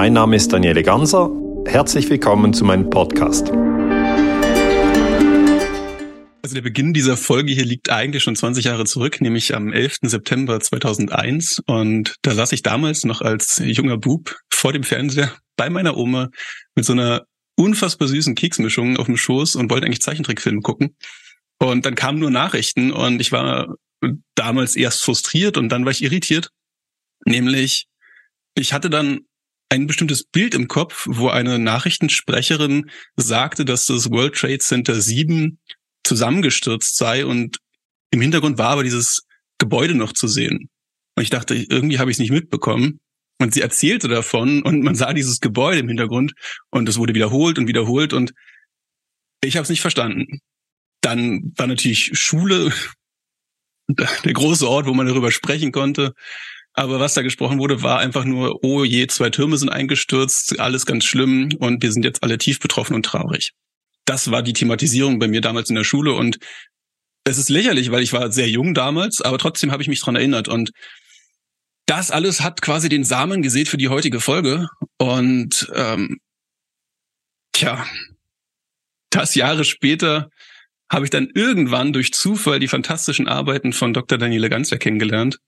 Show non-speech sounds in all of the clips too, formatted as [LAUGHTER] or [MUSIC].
Mein Name ist Daniele Ganser. Herzlich willkommen zu meinem Podcast. Also der Beginn dieser Folge hier liegt eigentlich schon 20 Jahre zurück, nämlich am 11. September 2001. Und da saß ich damals noch als junger Bub vor dem Fernseher bei meiner Oma mit so einer unfassbar süßen Keksmischung auf dem Schoß und wollte eigentlich Zeichentrickfilme gucken. Und dann kamen nur Nachrichten und ich war damals erst frustriert und dann war ich irritiert. Nämlich, ich hatte dann ein bestimmtes Bild im Kopf, wo eine Nachrichtensprecherin sagte, dass das World Trade Center 7 zusammengestürzt sei und im Hintergrund war aber dieses Gebäude noch zu sehen. Und ich dachte, irgendwie habe ich es nicht mitbekommen. Und sie erzählte davon und man sah dieses Gebäude im Hintergrund und es wurde wiederholt und wiederholt und ich habe es nicht verstanden. Dann war natürlich Schule [LAUGHS] der große Ort, wo man darüber sprechen konnte. Aber was da gesprochen wurde, war einfach nur, oh je, zwei Türme sind eingestürzt, alles ganz schlimm und wir sind jetzt alle tief betroffen und traurig. Das war die Thematisierung bei mir damals in der Schule und es ist lächerlich, weil ich war sehr jung damals, aber trotzdem habe ich mich dran erinnert und das alles hat quasi den Samen gesät für die heutige Folge und ähm, tja, das Jahre später habe ich dann irgendwann durch Zufall die fantastischen Arbeiten von Dr. Daniele Ganzer kennengelernt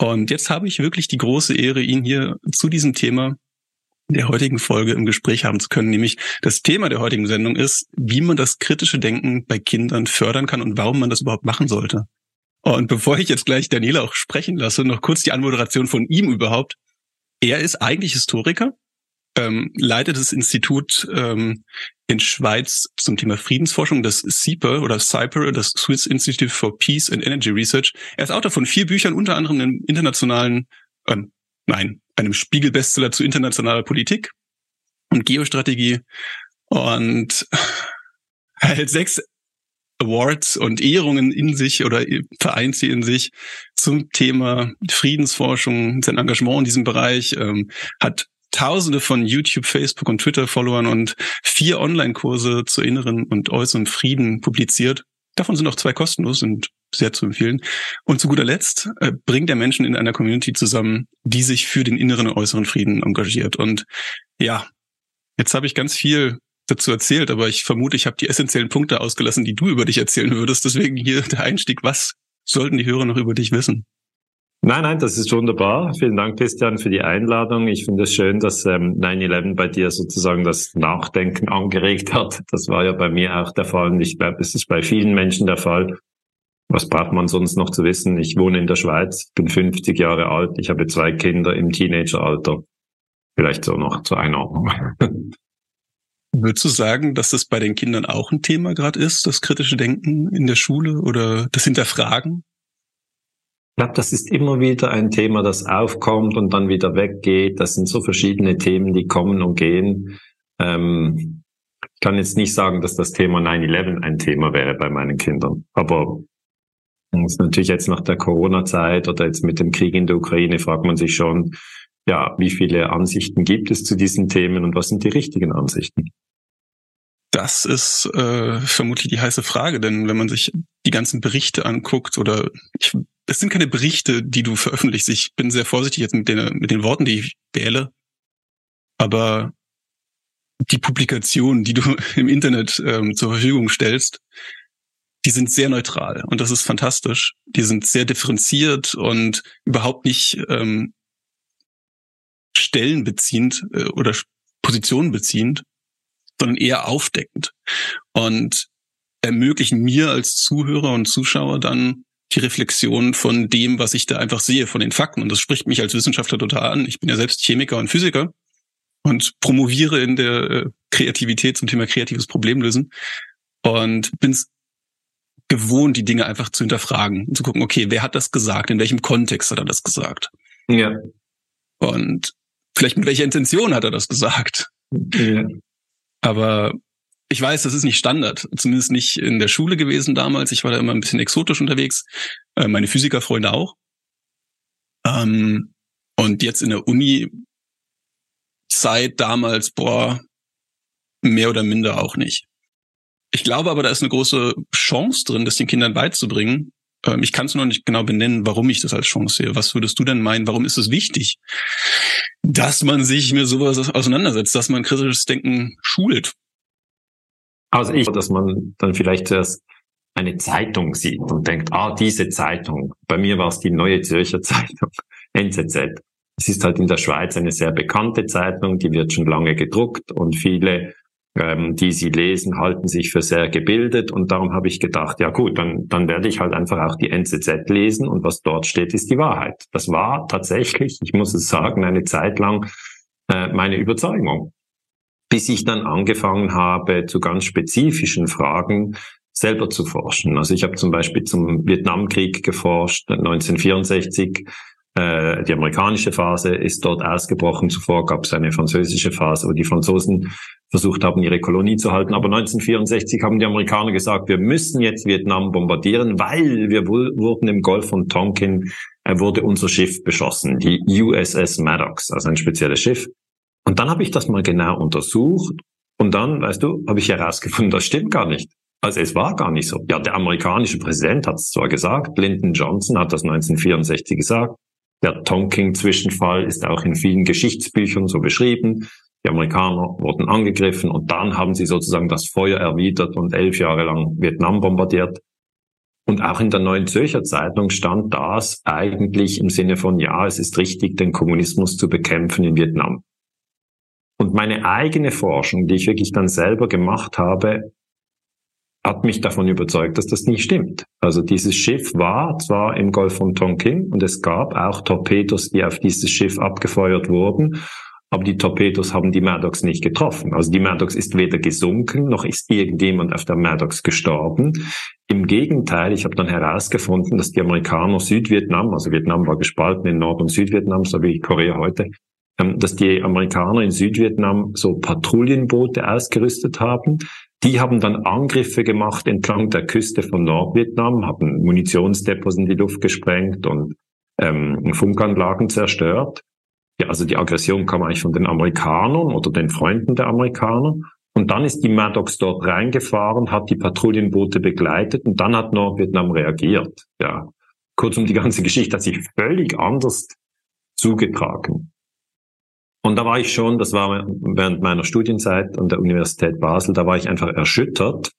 und jetzt habe ich wirklich die große Ehre, ihn hier zu diesem Thema der heutigen Folge im Gespräch haben zu können. Nämlich das Thema der heutigen Sendung ist, wie man das kritische Denken bei Kindern fördern kann und warum man das überhaupt machen sollte. Und bevor ich jetzt gleich Daniela auch sprechen lasse, noch kurz die Anmoderation von ihm überhaupt. Er ist eigentlich Historiker, ähm, leitet das Institut ähm, in Schweiz zum Thema Friedensforschung, das CIPER oder CIPER, das Swiss Institute for Peace and Energy Research. Er ist Autor von vier Büchern, unter anderem im internationalen, ähm, nein, einem Spiegelbestseller zu internationaler Politik und Geostrategie und [LAUGHS] hält sechs Awards und Ehrungen in sich oder vereint sie in sich zum Thema Friedensforschung, sein Engagement in diesem Bereich, ähm, hat Tausende von YouTube, Facebook und Twitter-Followern und vier Online-Kurse zu inneren und äußeren Frieden publiziert. Davon sind auch zwei kostenlos und sehr zu empfehlen. Und zu guter Letzt äh, bringt er Menschen in einer Community zusammen, die sich für den inneren und äußeren Frieden engagiert. Und ja, jetzt habe ich ganz viel dazu erzählt, aber ich vermute, ich habe die essentiellen Punkte ausgelassen, die du über dich erzählen würdest. Deswegen hier der Einstieg. Was sollten die Hörer noch über dich wissen? Nein, nein, das ist wunderbar. Vielen Dank, Christian, für die Einladung. Ich finde es schön, dass ähm, 9-11 bei dir sozusagen das Nachdenken angeregt hat. Das war ja bei mir auch der Fall und ich glaube, es ist bei vielen Menschen der Fall. Was braucht man sonst noch zu wissen? Ich wohne in der Schweiz, bin 50 Jahre alt, ich habe zwei Kinder im Teenageralter. Vielleicht so noch zur Einordnung. [LAUGHS] Würdest du sagen, dass das bei den Kindern auch ein Thema gerade ist, das kritische Denken in der Schule oder das Hinterfragen? Ich glaube, das ist immer wieder ein Thema, das aufkommt und dann wieder weggeht. Das sind so verschiedene Themen, die kommen und gehen. Ähm, ich kann jetzt nicht sagen, dass das Thema 9-11 ein Thema wäre bei meinen Kindern. Aber das ist natürlich jetzt nach der Corona-Zeit oder jetzt mit dem Krieg in der Ukraine fragt man sich schon, ja, wie viele Ansichten gibt es zu diesen Themen und was sind die richtigen Ansichten? Das ist äh, vermutlich die heiße Frage, denn wenn man sich die ganzen Berichte anguckt oder ich es sind keine Berichte, die du veröffentlichst. Ich bin sehr vorsichtig jetzt mit den, mit den Worten, die ich wähle. Aber die Publikationen, die du [LAUGHS] im Internet ähm, zur Verfügung stellst, die sind sehr neutral und das ist fantastisch. Die sind sehr differenziert und überhaupt nicht ähm, stellenbeziehend äh, oder positionenbeziehend, sondern eher aufdeckend und ermöglichen mir als Zuhörer und Zuschauer dann die Reflexion von dem, was ich da einfach sehe, von den Fakten. Und das spricht mich als Wissenschaftler total an. Ich bin ja selbst Chemiker und Physiker und promoviere in der äh, Kreativität zum Thema kreatives Problemlösen und bin es gewohnt, die Dinge einfach zu hinterfragen und zu gucken, okay, wer hat das gesagt? In welchem Kontext hat er das gesagt? Ja. Und vielleicht mit welcher Intention hat er das gesagt? Ja. Aber ich weiß, das ist nicht Standard, zumindest nicht in der Schule gewesen damals. Ich war da immer ein bisschen exotisch unterwegs, äh, meine Physikerfreunde auch. Ähm, und jetzt in der Uni Zeit damals, boah, mehr oder minder auch nicht. Ich glaube aber, da ist eine große Chance drin, das den Kindern beizubringen. Ähm, ich kann es noch nicht genau benennen, warum ich das als Chance sehe. Was würdest du denn meinen? Warum ist es wichtig, dass man sich mit sowas auseinandersetzt, dass man kritisches Denken schult. Also ich, dass man dann vielleicht zuerst eine Zeitung sieht und denkt, ah, diese Zeitung. Bei mir war es die Neue Zürcher [LAUGHS] Zeitung, NZZ. Es ist halt in der Schweiz eine sehr bekannte Zeitung, die wird schon lange gedruckt und viele, ähm, die sie lesen, halten sich für sehr gebildet und darum habe ich gedacht, ja gut, dann, dann werde ich halt einfach auch die NZZ lesen und was dort steht, ist die Wahrheit. Das war tatsächlich, ich muss es sagen, eine Zeit lang äh, meine Überzeugung bis ich dann angefangen habe, zu ganz spezifischen Fragen selber zu forschen. Also ich habe zum Beispiel zum Vietnamkrieg geforscht, 1964. Äh, die amerikanische Phase ist dort ausgebrochen. Zuvor gab es eine französische Phase, wo die Franzosen versucht haben, ihre Kolonie zu halten. Aber 1964 haben die Amerikaner gesagt, wir müssen jetzt Vietnam bombardieren, weil wir wurden im Golf von Tonkin, äh, wurde unser Schiff beschossen, die USS Maddox, also ein spezielles Schiff. Und dann habe ich das mal genau untersucht und dann, weißt du, habe ich herausgefunden, das stimmt gar nicht. Also es war gar nicht so. Ja, der amerikanische Präsident hat es zwar gesagt, Lyndon Johnson hat das 1964 gesagt. Der Tonking-Zwischenfall ist auch in vielen Geschichtsbüchern so beschrieben. Die Amerikaner wurden angegriffen und dann haben sie sozusagen das Feuer erwidert und elf Jahre lang Vietnam bombardiert. Und auch in der Neuen Zürcher Zeitung stand das eigentlich im Sinne von, ja, es ist richtig, den Kommunismus zu bekämpfen in Vietnam. Und meine eigene Forschung, die ich wirklich dann selber gemacht habe, hat mich davon überzeugt, dass das nicht stimmt. Also dieses Schiff war zwar im Golf von Tonkin und es gab auch Torpedos, die auf dieses Schiff abgefeuert wurden, aber die Torpedos haben die Maddox nicht getroffen. Also die Maddox ist weder gesunken, noch ist irgendjemand auf der Maddox gestorben. Im Gegenteil, ich habe dann herausgefunden, dass die Amerikaner Südvietnam, also Vietnam war gespalten in Nord- und Südvietnam, so wie Korea heute, dass die Amerikaner in Südvietnam so Patrouillenboote ausgerüstet haben. Die haben dann Angriffe gemacht entlang der Küste von Nordvietnam, haben Munitionsdepots in die Luft gesprengt und ähm, Funkanlagen zerstört. Ja, also die Aggression kam eigentlich von den Amerikanern oder den Freunden der Amerikaner. Und dann ist die Maddox dort reingefahren, hat die Patrouillenboote begleitet und dann hat Nordvietnam reagiert. Ja, kurzum, die ganze [LAUGHS] Geschichte hat sich völlig anders zugetragen. Und da war ich schon, das war während meiner Studienzeit an der Universität Basel, da war ich einfach erschüttert.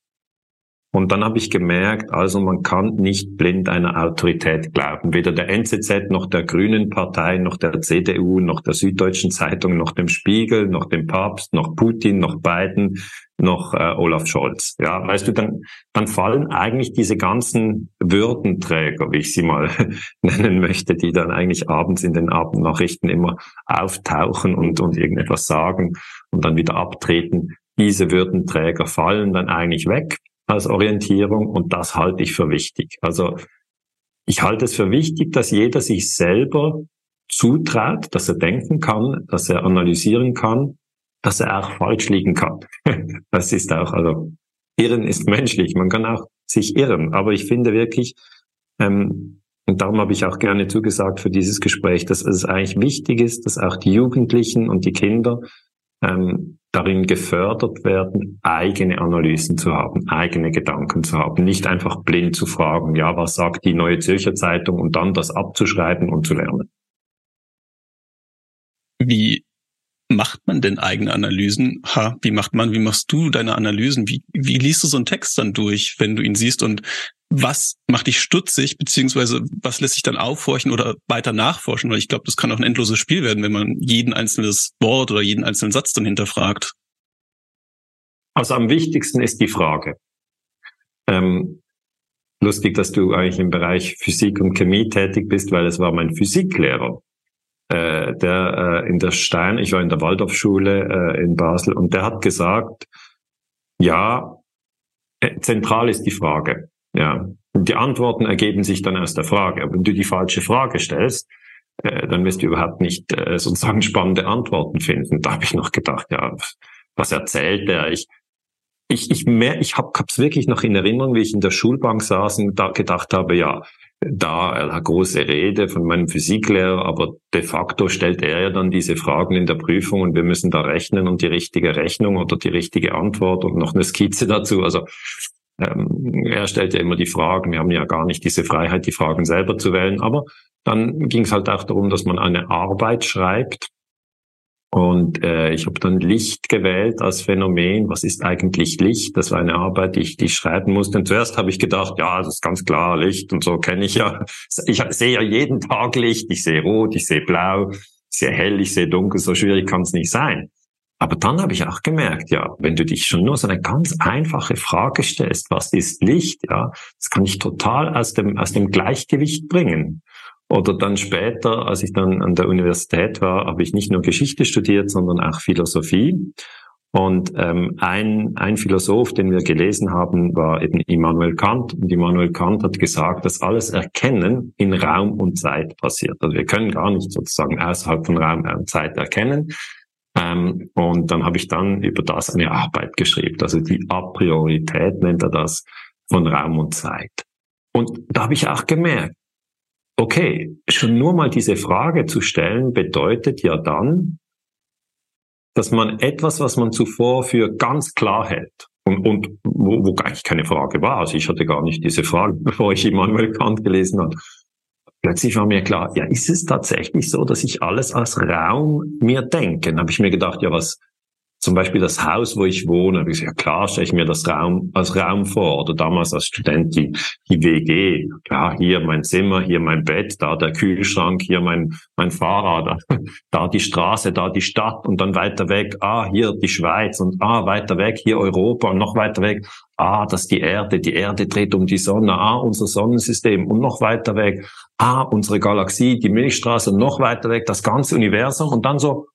Und dann habe ich gemerkt, also man kann nicht blind einer Autorität glauben. Weder der NZZ noch der Grünen Partei, noch der CDU, noch der Süddeutschen Zeitung, noch dem Spiegel, noch dem Papst, noch Putin, noch Biden, noch äh, Olaf Scholz. Ja, weißt du, dann, dann fallen eigentlich diese ganzen Würdenträger, wie ich sie mal [LAUGHS] nennen möchte, die dann eigentlich abends in den Abendnachrichten immer auftauchen und, und irgendetwas sagen und dann wieder abtreten. Diese Würdenträger fallen dann eigentlich weg als Orientierung und das halte ich für wichtig. Also ich halte es für wichtig, dass jeder sich selber zutraut, dass er denken kann, dass er analysieren kann dass er auch falsch liegen kann. [LAUGHS] das ist auch, also Irren ist menschlich, man kann auch sich irren, aber ich finde wirklich, ähm, und darum habe ich auch gerne zugesagt für dieses Gespräch, dass es eigentlich wichtig ist, dass auch die Jugendlichen und die Kinder ähm, darin gefördert werden, eigene Analysen zu haben, eigene Gedanken zu haben, nicht einfach blind zu fragen, ja, was sagt die Neue Zürcher Zeitung und dann das abzuschreiben und zu lernen. Wie macht man denn eigene Analysen? Ha, wie macht man, wie machst du deine Analysen? Wie, wie liest du so einen Text dann durch, wenn du ihn siehst? Und was macht dich stutzig, beziehungsweise was lässt sich dann aufhorchen oder weiter nachforschen? Weil ich glaube, das kann auch ein endloses Spiel werden, wenn man jeden einzelnes Wort oder jeden einzelnen Satz dann hinterfragt. Also am wichtigsten ist die Frage. Ähm, lustig, dass du eigentlich im Bereich Physik und Chemie tätig bist, weil es war mein Physiklehrer äh, der äh, in der Stein, ich war in der Waldorfschule äh, in Basel und der hat gesagt, ja, äh, zentral ist die Frage. Ja, und die Antworten ergeben sich dann aus der Frage. Aber wenn du die falsche Frage stellst, äh, dann wirst du überhaupt nicht äh, sozusagen spannende Antworten finden. Da habe ich noch gedacht, ja, was erzählt der? Ich, ich, ich, mehr, ich habe es wirklich noch in Erinnerung, wie ich in der Schulbank saß und da gedacht habe, ja, da er hat große Rede von meinem Physiklehrer, aber de facto stellt er ja dann diese Fragen in der Prüfung und wir müssen da rechnen und die richtige Rechnung oder die richtige Antwort und noch eine Skizze dazu. Also ähm, er stellt ja immer die Fragen. Wir haben ja gar nicht diese Freiheit, die Fragen selber zu wählen. Aber dann ging es halt auch darum, dass man eine Arbeit schreibt Und äh, ich habe dann Licht gewählt als Phänomen. Was ist eigentlich Licht? Das war eine Arbeit, die ich, die ich schreiben musste. Und zuerst habe ich gedacht, ja, das ist ganz klar Licht und so kenne ich ja. Ich sehe ja jeden Tag Licht. Ich sehe rot, ich sehe blau, ich sehe hell, ich sehe dunkel. So schwierig kann es nicht sein. Aber dann habe ich auch gemerkt, ja, wenn du dich schon nur so eine ganz einfache Frage stellst, was ist Licht, ja, das kann ich total aus dem, aus dem Gleichgewicht bringen. Oder dann später, als ich dann an der Universität war, habe ich nicht nur Geschichte studiert, sondern auch Philosophie. Und ähm, ein, ein Philosoph, den wir gelesen haben, war eben Immanuel Kant. Und Immanuel Kant hat gesagt, dass alles Erkennen in Raum und Zeit passiert. Also wir können gar nicht sozusagen außerhalb von Raum und Zeit erkennen. Ähm, und dann habe ich dann über das eine Arbeit geschrieben. Also die A-Priorität nennt er das von Raum und Zeit. Und da habe ich auch gemerkt, Okay, schon nur mal diese Frage zu stellen, bedeutet ja dann, dass man etwas, was man zuvor für ganz klar hält, und, und wo, wo eigentlich keine Frage war, also ich hatte gar nicht diese Frage, [LAUGHS] bevor ich Immanuel Kant gelesen habe, plötzlich war mir klar, ja, ist es tatsächlich so, dass ich alles als Raum mir denke? Dann habe ich mir gedacht, ja, was, zum Beispiel das Haus, wo ich wohne, ich ja klar stelle ich mir das Raum als Raum vor. Oder damals als Student die, die WG. Klar, hier mein Zimmer, hier mein Bett, da der Kühlschrank, hier mein, mein Fahrrad, [LAUGHS] da die Straße, da die Stadt und dann weiter weg, ah, hier die Schweiz und ah, weiter weg, hier Europa und noch weiter weg, ah, das die Erde, die Erde dreht um die Sonne, ah, unser Sonnensystem und noch weiter weg, ah, unsere Galaxie, die Milchstraße und noch weiter weg, das ganze Universum und dann so,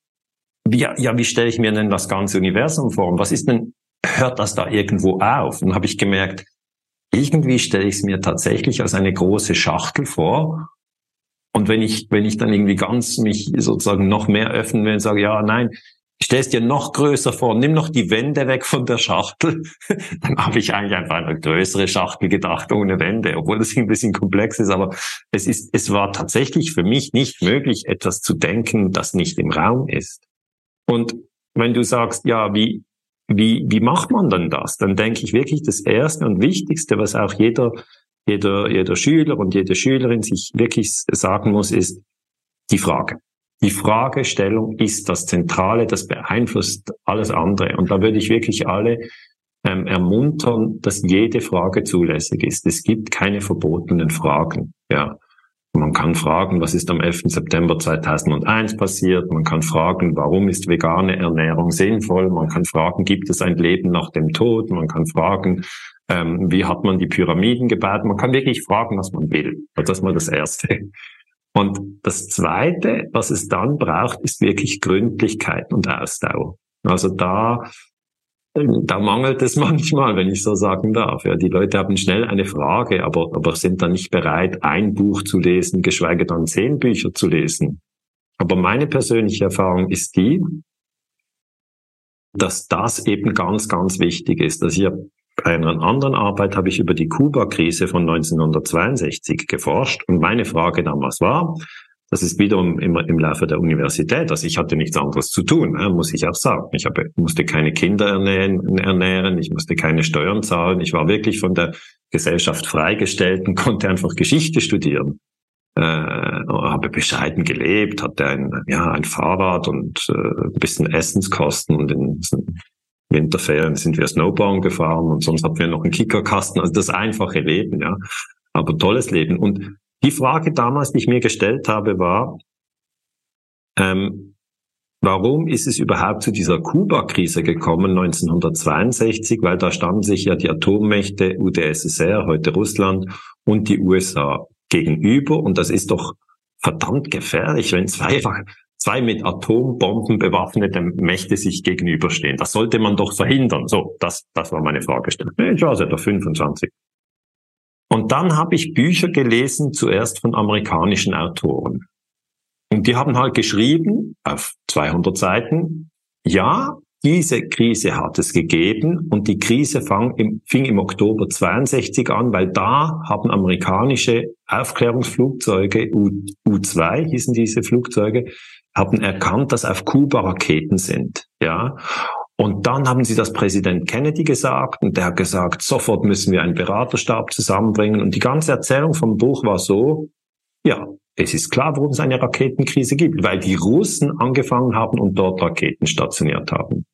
wie, ja, wie stelle ich mir denn das ganze Universum vor? Was ist denn, hört das da irgendwo auf? Und habe ich gemerkt, irgendwie stelle ich es mir tatsächlich als eine große Schachtel vor. Und wenn ich, wenn ich dann irgendwie ganz mich sozusagen noch mehr öffnen will und sage, ja, nein, stell es dir noch größer vor, nimm noch die Wände weg von der Schachtel, [LAUGHS] dann habe ich eigentlich einfach eine größere Schachtel gedacht, ohne Wände, obwohl das ein bisschen komplex ist, aber es ist, es war tatsächlich für mich nicht möglich, etwas zu denken, das nicht im Raum ist. Und wenn du sagst, ja, wie, wie, wie macht man denn das? Dann denke ich wirklich, das Erste und Wichtigste, was auch jeder, jeder, jeder Schüler und jede Schülerin sich wirklich sagen muss, ist die Frage. Die Fragestellung ist das Zentrale, das beeinflusst alles andere. Und da würde ich wirklich alle ähm, ermuntern, dass jede Frage zulässig ist. Es gibt keine verbotenen Fragen. Ja. Man kann fragen, was ist am 11. September 2001 passiert? Man kann fragen, warum ist vegane Ernährung sinnvoll? Man kann fragen, gibt es ein Leben nach dem Tod? Man kann fragen, ähm, wie hat man die Pyramiden gebaut? Man kann wirklich fragen, was man will. Das ist mal das Erste. Und das Zweite, was es dann braucht, ist wirklich Gründlichkeit und Ausdauer. Also da da mangelt es [LAUGHS] manchmal, wenn ich so sagen darf. Ja, die Leute haben schnell eine Frage, aber, aber sind dann nicht bereit, ein Buch zu lesen, geschweige dann zehn Bücher zu lesen. Aber meine persönliche Erfahrung ist die, dass das eben ganz, ganz wichtig ist. Dass ich bei einer anderen Arbeit habe ich über die Kuba-Krise von 1962 geforscht und meine Frage damals war, das ist wiederum immer im Laufe der Universität. Also ich hatte nichts anderes zu tun, muss ich auch sagen. Ich habe, musste keine Kinder ernähren, ernähren, ich musste keine Steuern zahlen. Ich war wirklich von der Gesellschaft freigestellt und [LAUGHS] konnte einfach Geschichte studieren. Äh, habe bescheiden gelebt, hatte ein, ja, ein Fahrrad und äh, ein bisschen Essenskosten und in Winterferien sind wir Snowboard gefahren und sonst hatten wir noch einen Kickerkasten. Also das einfache Leben, ja. Aber tolles Leben. Und die Frage damals, die ich mir gestellt habe, war, ähm, warum ist es überhaupt zu dieser Kuba-Krise gekommen 1962? Weil da standen sich ja die Atommächte UdSSR, heute Russland, und die USA gegenüber. Und das ist doch verdammt gefährlich, wenn zwei, [LAUGHS] zwei mit Atombomben bewaffnete Mächte sich gegenüberstehen. Das sollte man doch verhindern. So, das, das war meine Fragestellung. Ich war etwa 25. Und dann habe ich Bücher gelesen, zuerst von amerikanischen Autoren. Und die haben halt geschrieben, auf 200 Seiten, ja, diese Krise hat es gegeben und die Krise im, fing im Oktober 62 an, weil da haben amerikanische Aufklärungsflugzeuge, U, U-2 hießen diese Flugzeuge, haben erkannt, dass auf Kuba Raketen sind, ja. Und dann haben sie das Präsident Kennedy gesagt und der hat gesagt, sofort müssen wir einen Beraterstab zusammenbringen. Und die ganze Erzählung vom Buch war so, Ja, es ist klar, warum es eine Raketenkrise gibt, weil die Russen angefangen haben und dort Raketen stationiert haben.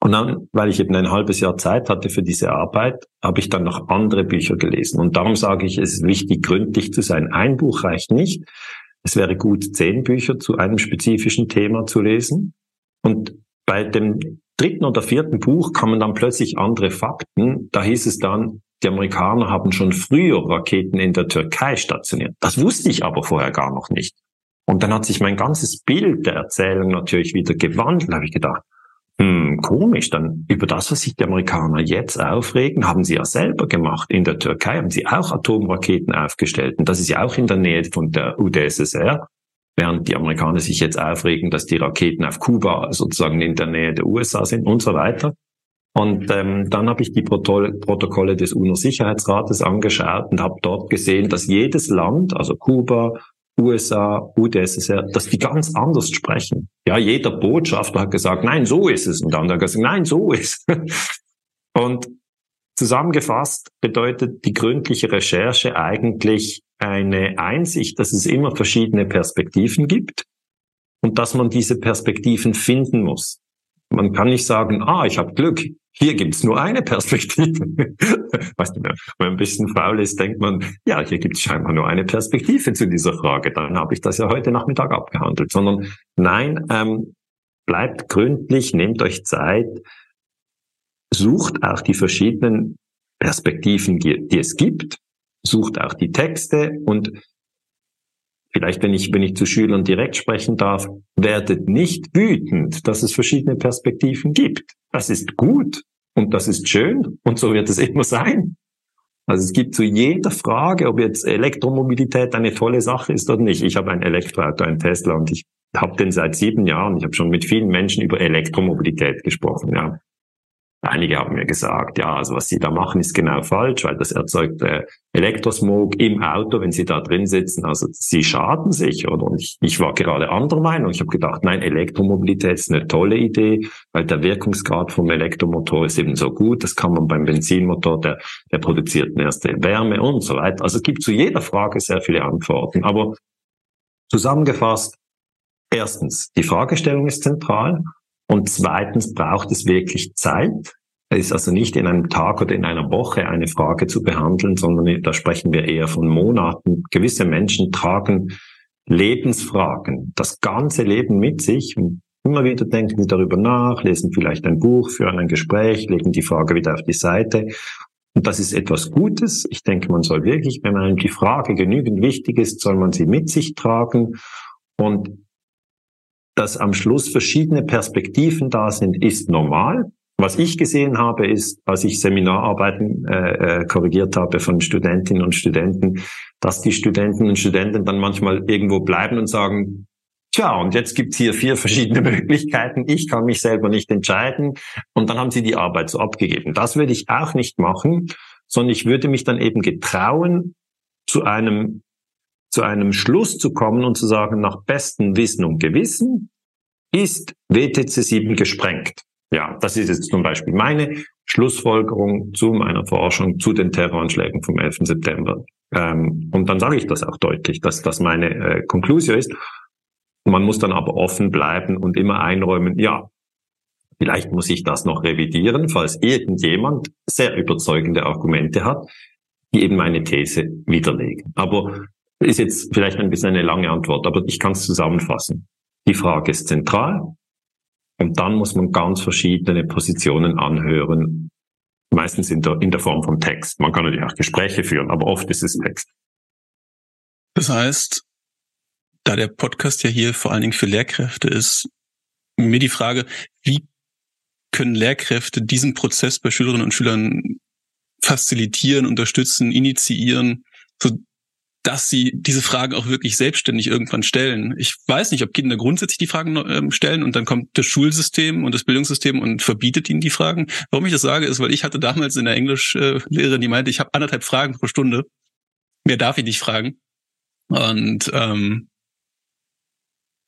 Und dann, weil ich eben ein halbes Jahr Zeit hatte für diese Arbeit, habe ich dann noch andere Bücher gelesen. Und darum sage ich, es ist wichtig, gründlich zu sein. Ein Buch reicht nicht. Es wäre gut, zehn Bücher zu einem spezifischen Thema zu lesen. Und bei dem dritten oder vierten Buch kamen dann plötzlich andere Fakten. Da hieß es dann, die Amerikaner haben schon früher Raketen in der Türkei stationiert. Das wusste ich aber vorher gar noch nicht. Und dann hat sich mein ganzes Bild der Erzählung natürlich wieder gewandelt. Da habe ich gedacht, hm, komisch, dann über das, was sich die Amerikaner jetzt aufregen, haben sie ja selber gemacht. In der Türkei haben sie auch Atomraketen aufgestellt. Und das ist ja auch in der Nähe von der UdSSR. Während die Amerikaner sich jetzt aufregen, dass die Raketen auf Kuba sozusagen in der Nähe der USA sind und so weiter. Und ähm, dann habe ich die Protokolle des UNO-Sicherheitsrates angeschaut und habe dort gesehen, dass jedes Land, also Kuba, USA, UdSSR, dass die ganz anders sprechen. Ja, jeder Botschafter hat gesagt, nein, so ist es. Und der andere hat gesagt, nein, so ist es. [LAUGHS] Und zusammengefasst bedeutet die gründliche Recherche eigentlich eine Einsicht, dass es immer verschiedene Perspektiven gibt und dass man diese Perspektiven finden muss. Man kann nicht sagen, ah, ich habe Glück, hier gibt's nur eine Perspektive. [LAUGHS] weißt du, wenn man ein bisschen faul ist, denkt man, ja, hier gibt's scheinbar nur eine Perspektive zu dieser Frage. Dann habe ich das ja heute Nachmittag abgehandelt. Sondern nein, ähm, bleibt gründlich, nehmt euch Zeit, sucht auch die verschiedenen Perspektiven, die, die es gibt, sucht auch die Texte und vielleicht, wenn ich, wenn ich zu Schülern direkt sprechen darf, werdet nicht wütend, dass es verschiedene Perspektiven gibt. Das ist gut und das ist schön und so wird es [LAUGHS] immer sein. Also es gibt zu jeder Frage, ob jetzt Elektromobilität eine tolle Sache ist oder nicht. Ich habe ein Elektroauto, ein Tesla und ich habe den seit sieben Jahren. Ich habe schon mit vielen Menschen über Elektromobilität gesprochen. Ja. Einige haben mir gesagt, ja, also was Sie da machen, ist genau falsch, weil das erzeugt äh, Elektrosmog im Auto, wenn Sie da drin sitzen. Also Sie schaden sich. Oder? Und ich, ich war gerade anderer Meinung. Ich habe gedacht, nein, Elektromobilität ist eine tolle Idee, weil der Wirkungsgrad vom Elektromotor ist eben so gut. Das kann man beim Benzinmotor, der, der produziert eine erste Wärme und so weiter. Also es gibt zu jeder Frage sehr viele Antworten. Aber zusammengefasst, erstens, die Fragestellung ist zentral. Und zweitens braucht es wirklich Zeit. Es ist also nicht in einem Tag oder in einer Woche eine Frage zu behandeln, sondern da sprechen wir eher von Monaten. Gewisse Menschen tragen Lebensfragen, das ganze Leben mit sich. Immer wieder denken sie darüber nach, lesen vielleicht ein Buch, führen ein Gespräch, legen die Frage wieder auf die Seite. Und das ist etwas Gutes. Ich denke, man soll wirklich, wenn einem die Frage genügend wichtig ist, soll man sie mit sich tragen. Und dass am Schluss verschiedene Perspektiven da sind, ist normal. Was ich gesehen habe, ist, als ich Seminararbeiten äh, äh, korrigiert habe von Studentinnen und Studenten, dass die Studentinnen und Studenten dann manchmal irgendwo bleiben und sagen, tja, und jetzt gibt's hier vier verschiedene [LAUGHS] Möglichkeiten, ich kann mich selber nicht entscheiden und dann haben sie die Arbeit so abgegeben. Das würde ich auch nicht machen, sondern ich würde mich dann eben getrauen, zu einem zu einem Schluss zu kommen und zu sagen, nach bestem Wissen und Gewissen ist WTC 7 gesprengt. Ja, das ist jetzt zum Beispiel meine Schlussfolgerung zu meiner Forschung zu den Terroranschlägen vom 11. September. Ähm, und dann sage ich das auch deutlich, dass das meine äh, Konklusion ist. Man muss dann aber offen bleiben und immer einräumen, ja, vielleicht muss ich das noch revidieren, falls irgendjemand sehr überzeugende Argumente hat, die eben meine These widerlegen. Aber ist jetzt vielleicht ein bisschen eine lange Antwort, aber ich kann es zusammenfassen. Die Frage ist zentral und dann muss man ganz verschiedene Positionen anhören, meistens in der, in der Form von Text. Man kann natürlich auch Gespräche führen, aber oft ist es Text. Das heißt, da der Podcast ja hier vor allen Dingen für Lehrkräfte ist, mir die Frage, wie können Lehrkräfte diesen Prozess bei Schülerinnen und Schülern facilitieren, unterstützen, initiieren, so dass sie diese Fragen auch wirklich selbstständig irgendwann stellen. Ich weiß nicht, ob Kinder grundsätzlich die Fragen ähm, stellen und dann kommt das Schulsystem und das Bildungssystem und verbietet ihnen die Fragen. Warum ich das sage, ist, weil ich hatte damals in der Englischlehrerin, die meinte, ich habe anderthalb Fragen pro Stunde. Mehr darf ich nicht fragen. Und ähm,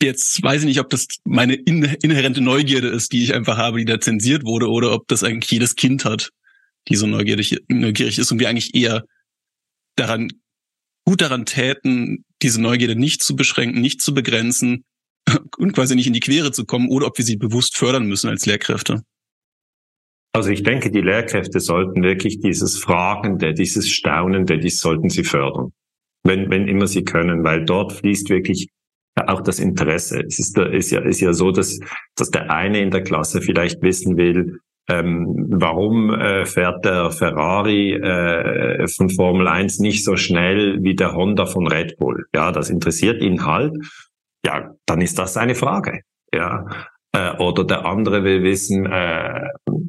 jetzt weiß ich nicht, ob das meine in inhärente Neugierde ist, die ich einfach habe, die da zensiert wurde, oder ob das eigentlich jedes Kind hat, die so neugierig, neugierig ist und wir eigentlich eher daran gut daran täten, diese Neugierde nicht zu beschränken, nicht zu begrenzen [LAUGHS] und quasi nicht in die Quere zu kommen oder ob wir sie bewusst fördern müssen als Lehrkräfte? Also ich denke, die Lehrkräfte sollten wirklich dieses Fragende, dieses Staunende, dies sollten sie fördern. Wenn, wenn immer sie können, weil dort fließt wirklich auch das Interesse. Es ist, ist, ja, ist ja so, dass, dass der eine in der Klasse vielleicht wissen will, ähm, warum äh, fährt der Ferrari äh, von Formel 1 nicht so schnell wie der Honda von Red Bull? Ja, das interessiert ihn halt. Ja, dann ist das eine Frage. Ja, äh, oder der andere will wissen, äh,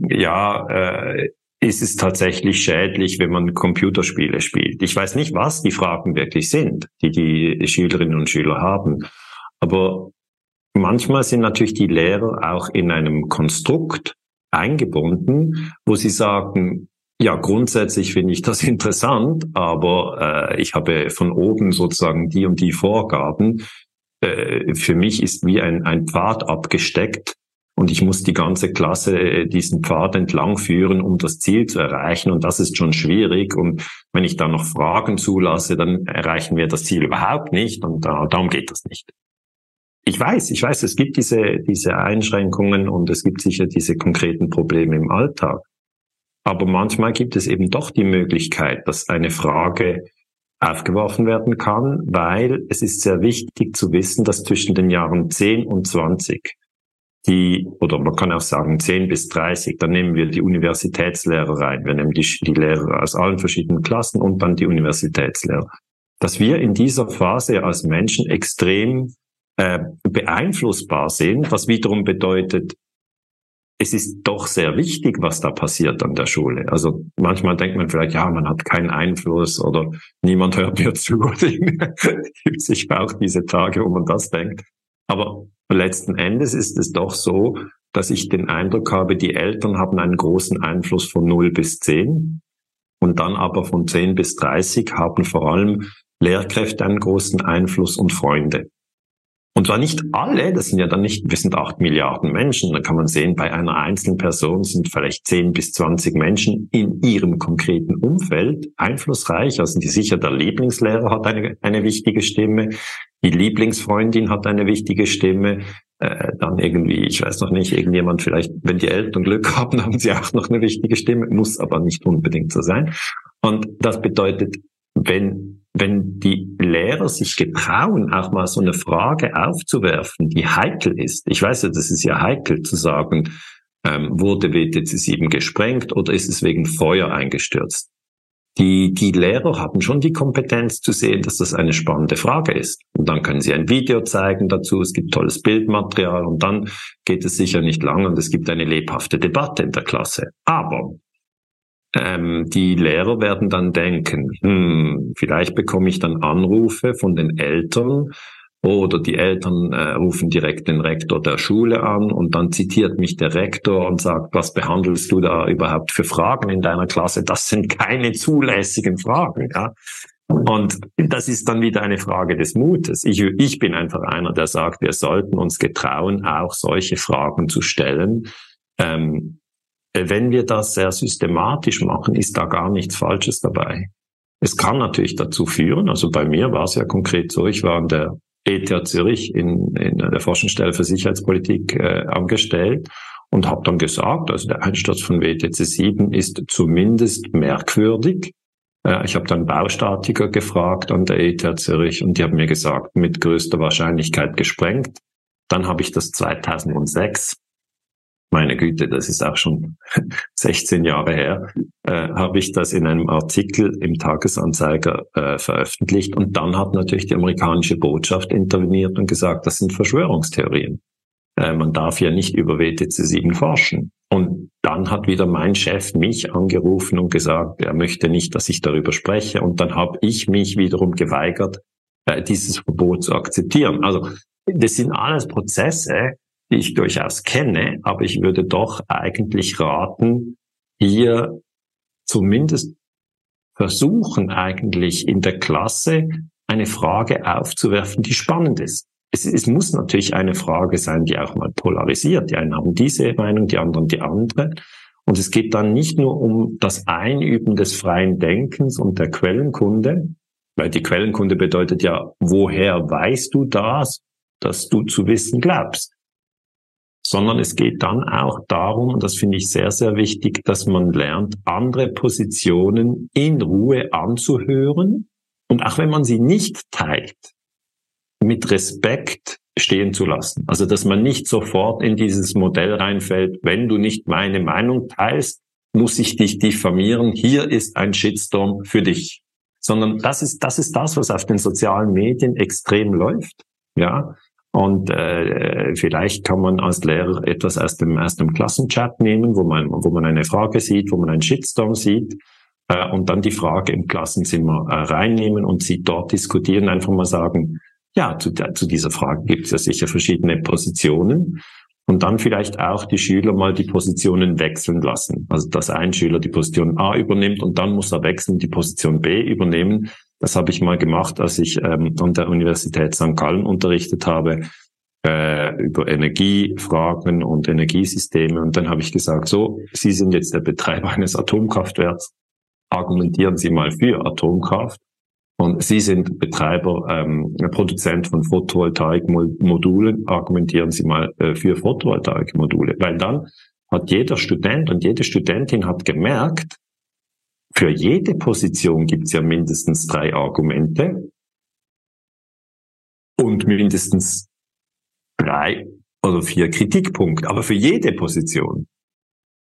ja, äh, ist es tatsächlich schädlich, wenn man Computerspiele spielt? Ich weiß nicht, was die Fragen wirklich sind, die die Schülerinnen und Schüler haben. Aber manchmal sind natürlich die Lehrer auch in einem Konstrukt eingebunden, wo sie sagen, ja, grundsätzlich finde ich das [LAUGHS] interessant, aber äh, ich habe von oben sozusagen die und die Vorgaben. Äh, für mich ist wie ein, ein Pfad abgesteckt und ich muss die ganze Klasse äh, diesen Pfad entlang führen, um das Ziel zu erreichen. Und das ist schon schwierig. Und wenn ich da noch Fragen zulasse, dann erreichen wir das Ziel überhaupt nicht. Und da, darum geht das nicht. Ich weiß, ich weiß, es gibt diese, diese Einschränkungen und es gibt sicher diese konkreten Probleme im Alltag. Aber manchmal gibt es eben doch die Möglichkeit, dass eine Frage aufgeworfen werden kann, weil es ist sehr wichtig zu wissen, dass zwischen den Jahren 10 und 20 die, oder man kann auch sagen 10 bis 30, dann nehmen wir die Universitätslehrer rein, wir nehmen die, die Lehrer aus allen verschiedenen Klassen und dann die Universitätslehrer, dass wir in dieser Phase als Menschen extrem äh, beeinflussbar sind, was wiederum bedeutet, es ist doch sehr wichtig, was da passiert an der Schule. Also manchmal denkt man vielleicht, ja, man hat keinen Einfluss oder niemand hört mir zu. [LAUGHS] Gibt sich auch diese Tage, wo man das denkt. Aber letzten Endes ist es doch so, dass ich den Eindruck habe, die Eltern haben einen großen Einfluss von 0 bis 10 und dann aber von 10 bis 30 haben vor allem Lehrkräfte einen großen Einfluss und Freunde. Und zwar nicht alle, das sind ja dann nicht, wir sind acht Milliarden Menschen, da kann man sehen, bei einer einzelnen Person sind vielleicht zehn bis zwanzig Menschen in ihrem konkreten Umfeld einflussreich. Also die sicher der Lieblingslehrer hat eine, eine wichtige Stimme, die Lieblingsfreundin hat eine wichtige Stimme, äh, dann irgendwie, ich weiß noch nicht, irgendjemand vielleicht, wenn die Eltern Glück haben, [LAUGHS] haben sie auch noch eine wichtige Stimme, muss aber nicht unbedingt so sein. Und das bedeutet, wenn wenn die Lehrer sich getrauen, auch mal so eine Frage aufzuwerfen, die heikel ist. Ich weiß ja, das ist ja heikel zu sagen, ähm, wurde WTC 7 gesprengt oder ist es wegen Feuer eingestürzt? Die, die Lehrer haben schon die Kompetenz zu sehen, dass das eine spannende Frage ist. Und dann können sie ein Video zeigen dazu, es gibt tolles Bildmaterial und dann geht es sicher nicht lang und es gibt eine lebhafte Debatte in der Klasse. Aber ähm, die Lehrer werden dann denken, hm, vielleicht bekomme ich dann Anrufe von den Eltern oder die Eltern äh, rufen direkt den Rektor der Schule an und dann zitiert mich der Rektor und sagt, was behandelst du da überhaupt für Fragen in deiner Klasse? Das sind keine zulässigen Fragen. Ja? Und das ist dann wieder eine Frage des Mutes. Ich, ich bin einfach einer, der sagt, wir sollten uns getrauen, auch solche Fragen zu stellen. Ähm, äh, wenn wir das sehr systematisch machen, ist da gar nichts Falsches dabei. Es kann natürlich dazu führen, also bei mir war es ja konkret so, ich war an der ETH Zürich in, in der Forschungsstelle für Sicherheitspolitik äh, angestellt und habe dann gesagt, also der Einsturz von WTC 7 ist zumindest merkwürdig. Äh, ich habe dann Baustatiker gefragt an der ETH Zürich und die haben mir gesagt, mit größter Wahrscheinlichkeit gesprengt. Dann habe ich das 2006 meine Güte, das ist auch schon [LAUGHS] 16 Jahre her, äh, habe ich das in einem Artikel im Tagesanzeiger äh, veröffentlicht. Und dann hat natürlich die amerikanische Botschaft interveniert und gesagt, das sind Verschwörungstheorien. Äh, man darf ja nicht über WTC 7 forschen. Und dann hat wieder mein Chef mich angerufen und gesagt, er möchte nicht, dass ich darüber spreche. Und dann habe ich mich wiederum geweigert, äh, dieses Verbot zu akzeptieren. Also das sind alles Prozesse, die ich durchaus kenne, aber ich würde doch eigentlich raten, hier zumindest versuchen eigentlich in der Klasse eine Frage aufzuwerfen, die spannend ist. Es, es, muss natürlich eine Frage sein, die auch mal polarisiert. Die einen haben diese Meinung, die anderen die andere. Und es geht dann nicht nur um das Einüben des freien Denkens und der Quellenkunde, Weil die Quellenkunde bedeutet ja, woher weißt du das, dass du zu wissen glaubst? Sondern es geht dann auch darum, und das finde ich sehr, sehr wichtig, dass man lernt, andere Positionen in Ruhe anzuhören und auch wenn man sie nicht teilt, mit Respekt stehen zu lassen. Also, dass man nicht sofort in dieses Modell reinfällt, wenn du nicht meine Meinung teilst, muss ich dich diffamieren. Hier ist ein Shitstorm für dich. Sondern das ist, das ist das, was auf den sozialen Medien extrem läuft. Ja. Und äh, vielleicht kann man als Lehrer etwas aus dem, aus dem Klassenchat nehmen, wo man, wo man eine Frage sieht, wo man einen Shitstorm sieht äh, und dann die Frage im Klassenzimmer äh, reinnehmen und sie dort diskutieren, einfach mal sagen, ja, zu, zu dieser Frage gibt es ja sicher verschiedene Positionen. Und dann vielleicht auch die Schüler mal die Positionen wechseln lassen. Also dass ein Schüler die Position A übernimmt und dann muss er wechseln, die Position B übernehmen. Das habe ich mal gemacht, als ich ähm, an der Universität St. Gallen unterrichtet habe äh, über Energiefragen und Energiesysteme. Und dann habe ich gesagt, so, Sie sind jetzt der Betreiber [LAUGHS] eines Atomkraftwerks. Argumentieren Sie mal für Atomkraft. Und Sie sind Betreiber, ähm, Produzent von Photovoltaikmodulen. Argumentieren Sie mal äh, für Photovoltaikmodule. Weil dann hat jeder Student und jede Studentin hat gemerkt, für jede Position gibt es ja mindestens drei Argumente und mindestens drei oder vier Kritikpunkte, aber für jede Position.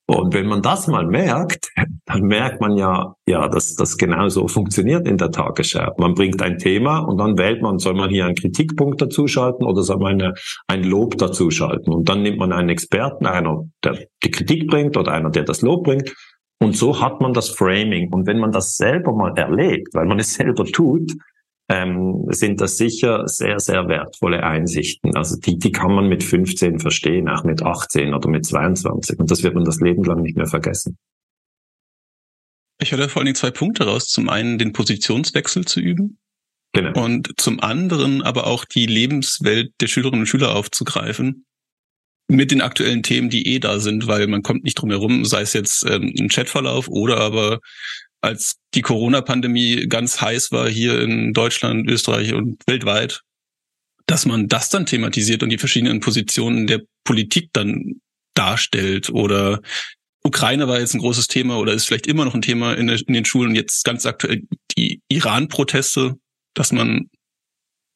Und wenn man das mal merkt, [LAUGHS] dann merkt man ja, ja, dass das genau so funktioniert in der Tagesschau. Man bringt ein Thema und dann wählt man, soll man hier einen Kritikpunkt dazuschalten oder soll man eine, ein Lob dazuschalten? Und dann nimmt man einen Experten, einer, der die Kritik bringt oder einer, der das Lob bringt. Und so hat man das Framing. Und wenn man das selber mal erlebt, weil man es selber tut, ähm, sind das sicher sehr, sehr wertvolle Einsichten. Also die, die kann man mit 15 verstehen, auch mit 18 oder mit 22. Und das wird man das Leben lang nicht mehr vergessen. Ich hatte vor allen Dingen zwei Punkte raus. Zum einen den Positionswechsel zu üben. Genau. Und zum anderen aber auch die Lebenswelt der Schülerinnen und Schüler aufzugreifen. Mit den aktuellen Themen, die eh da sind, weil man kommt nicht drum herum, sei es jetzt ähm, ein Chatverlauf oder aber als die Corona-Pandemie ganz heiß war hier in Deutschland, Österreich und weltweit, dass man das dann thematisiert und die verschiedenen Positionen der Politik dann darstellt oder Ukraine war jetzt ein großes Thema oder ist vielleicht immer noch ein Thema in, in den Schulen. Jetzt ganz aktuell die Iran-Proteste, dass man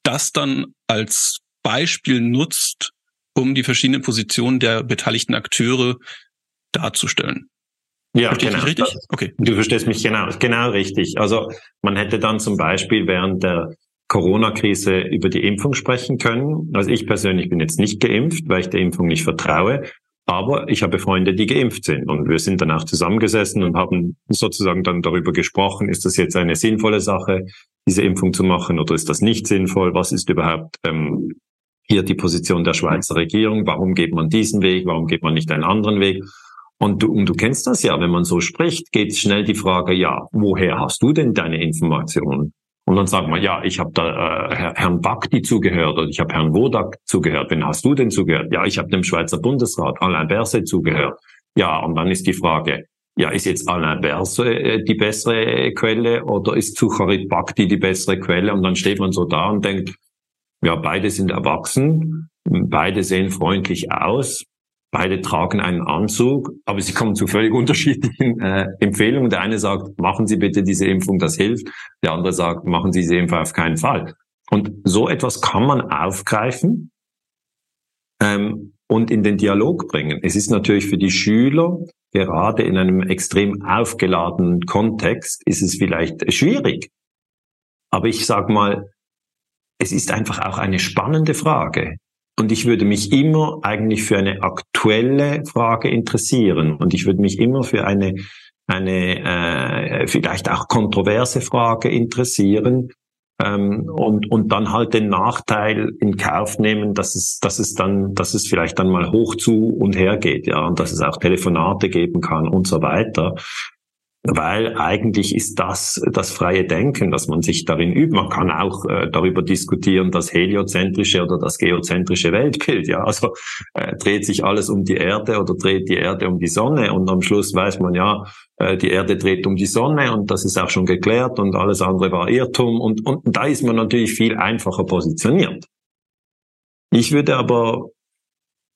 das dann als Beispiel nutzt, um die verschiedenen Positionen der beteiligten Akteure darzustellen. Ja, Verstehe genau. richtig? Okay. Du verstehst mich genau, genau richtig. Also man hätte dann zum Beispiel während der Corona-Krise über die Impfung sprechen können. Also ich persönlich bin jetzt nicht geimpft, weil ich der Impfung nicht vertraue. Aber ich habe Freunde, die geimpft sind. Und wir sind dann auch zusammengesessen und haben sozusagen dann darüber gesprochen, ist das jetzt eine sinnvolle Sache, diese Impfung zu machen oder ist das nicht sinnvoll? Was ist überhaupt ähm, hier die Position der Schweizer Regierung? Warum geht man diesen Weg? Warum geht man nicht einen anderen Weg? Und du, und du kennst das ja, wenn man so spricht, geht schnell die Frage, ja, woher hast du denn deine Informationen? Und dann sagt man, ja, ich habe da äh, Herrn Bakti zugehört oder ich habe Herrn Wodak zugehört. Wen hast du denn zugehört? Ja, ich habe dem Schweizer Bundesrat Alain Berset zugehört. Ja, und dann ist die Frage, ja, ist jetzt Alain Berset äh, die bessere Quelle oder ist Zucharit Bakti die bessere Quelle? Und dann steht man so da und denkt, ja, beide sind erwachsen, beide sehen freundlich aus, Beide tragen einen Anzug, aber sie kommen zu völlig [LAUGHS] unterschiedlichen äh, Empfehlungen. Der eine sagt, machen Sie bitte diese Impfung, das hilft. Der andere sagt, machen Sie diese Impfung auf keinen Fall. Und so etwas kann man aufgreifen ähm, und in den Dialog bringen. Es ist natürlich für die Schüler, gerade in einem extrem aufgeladenen Kontext, ist es vielleicht schwierig. Aber ich sage mal, es ist einfach auch eine spannende Frage. Und ich würde mich immer eigentlich für eine aktuelle Frage interessieren. Und ich würde mich immer für eine, eine äh, vielleicht auch kontroverse Frage interessieren. Ähm, und, und dann halt den Nachteil in Kauf nehmen, dass es, dass es dann, dass es vielleicht dann mal hoch zu und her geht, ja, und dass es auch Telefonate geben kann und so weiter. Weil eigentlich ist das das freie Denken, dass man sich darin übt. Man kann auch äh, darüber diskutieren, das heliozentrische oder das geozentrische Weltbild. Ja, also äh, dreht sich alles um die Erde oder dreht die Erde um die Sonne und am Schluss weiß man ja, äh, die Erde dreht um die Sonne und das ist auch schon geklärt und alles andere war Irrtum und, und da ist man natürlich viel einfacher positioniert. Ich würde aber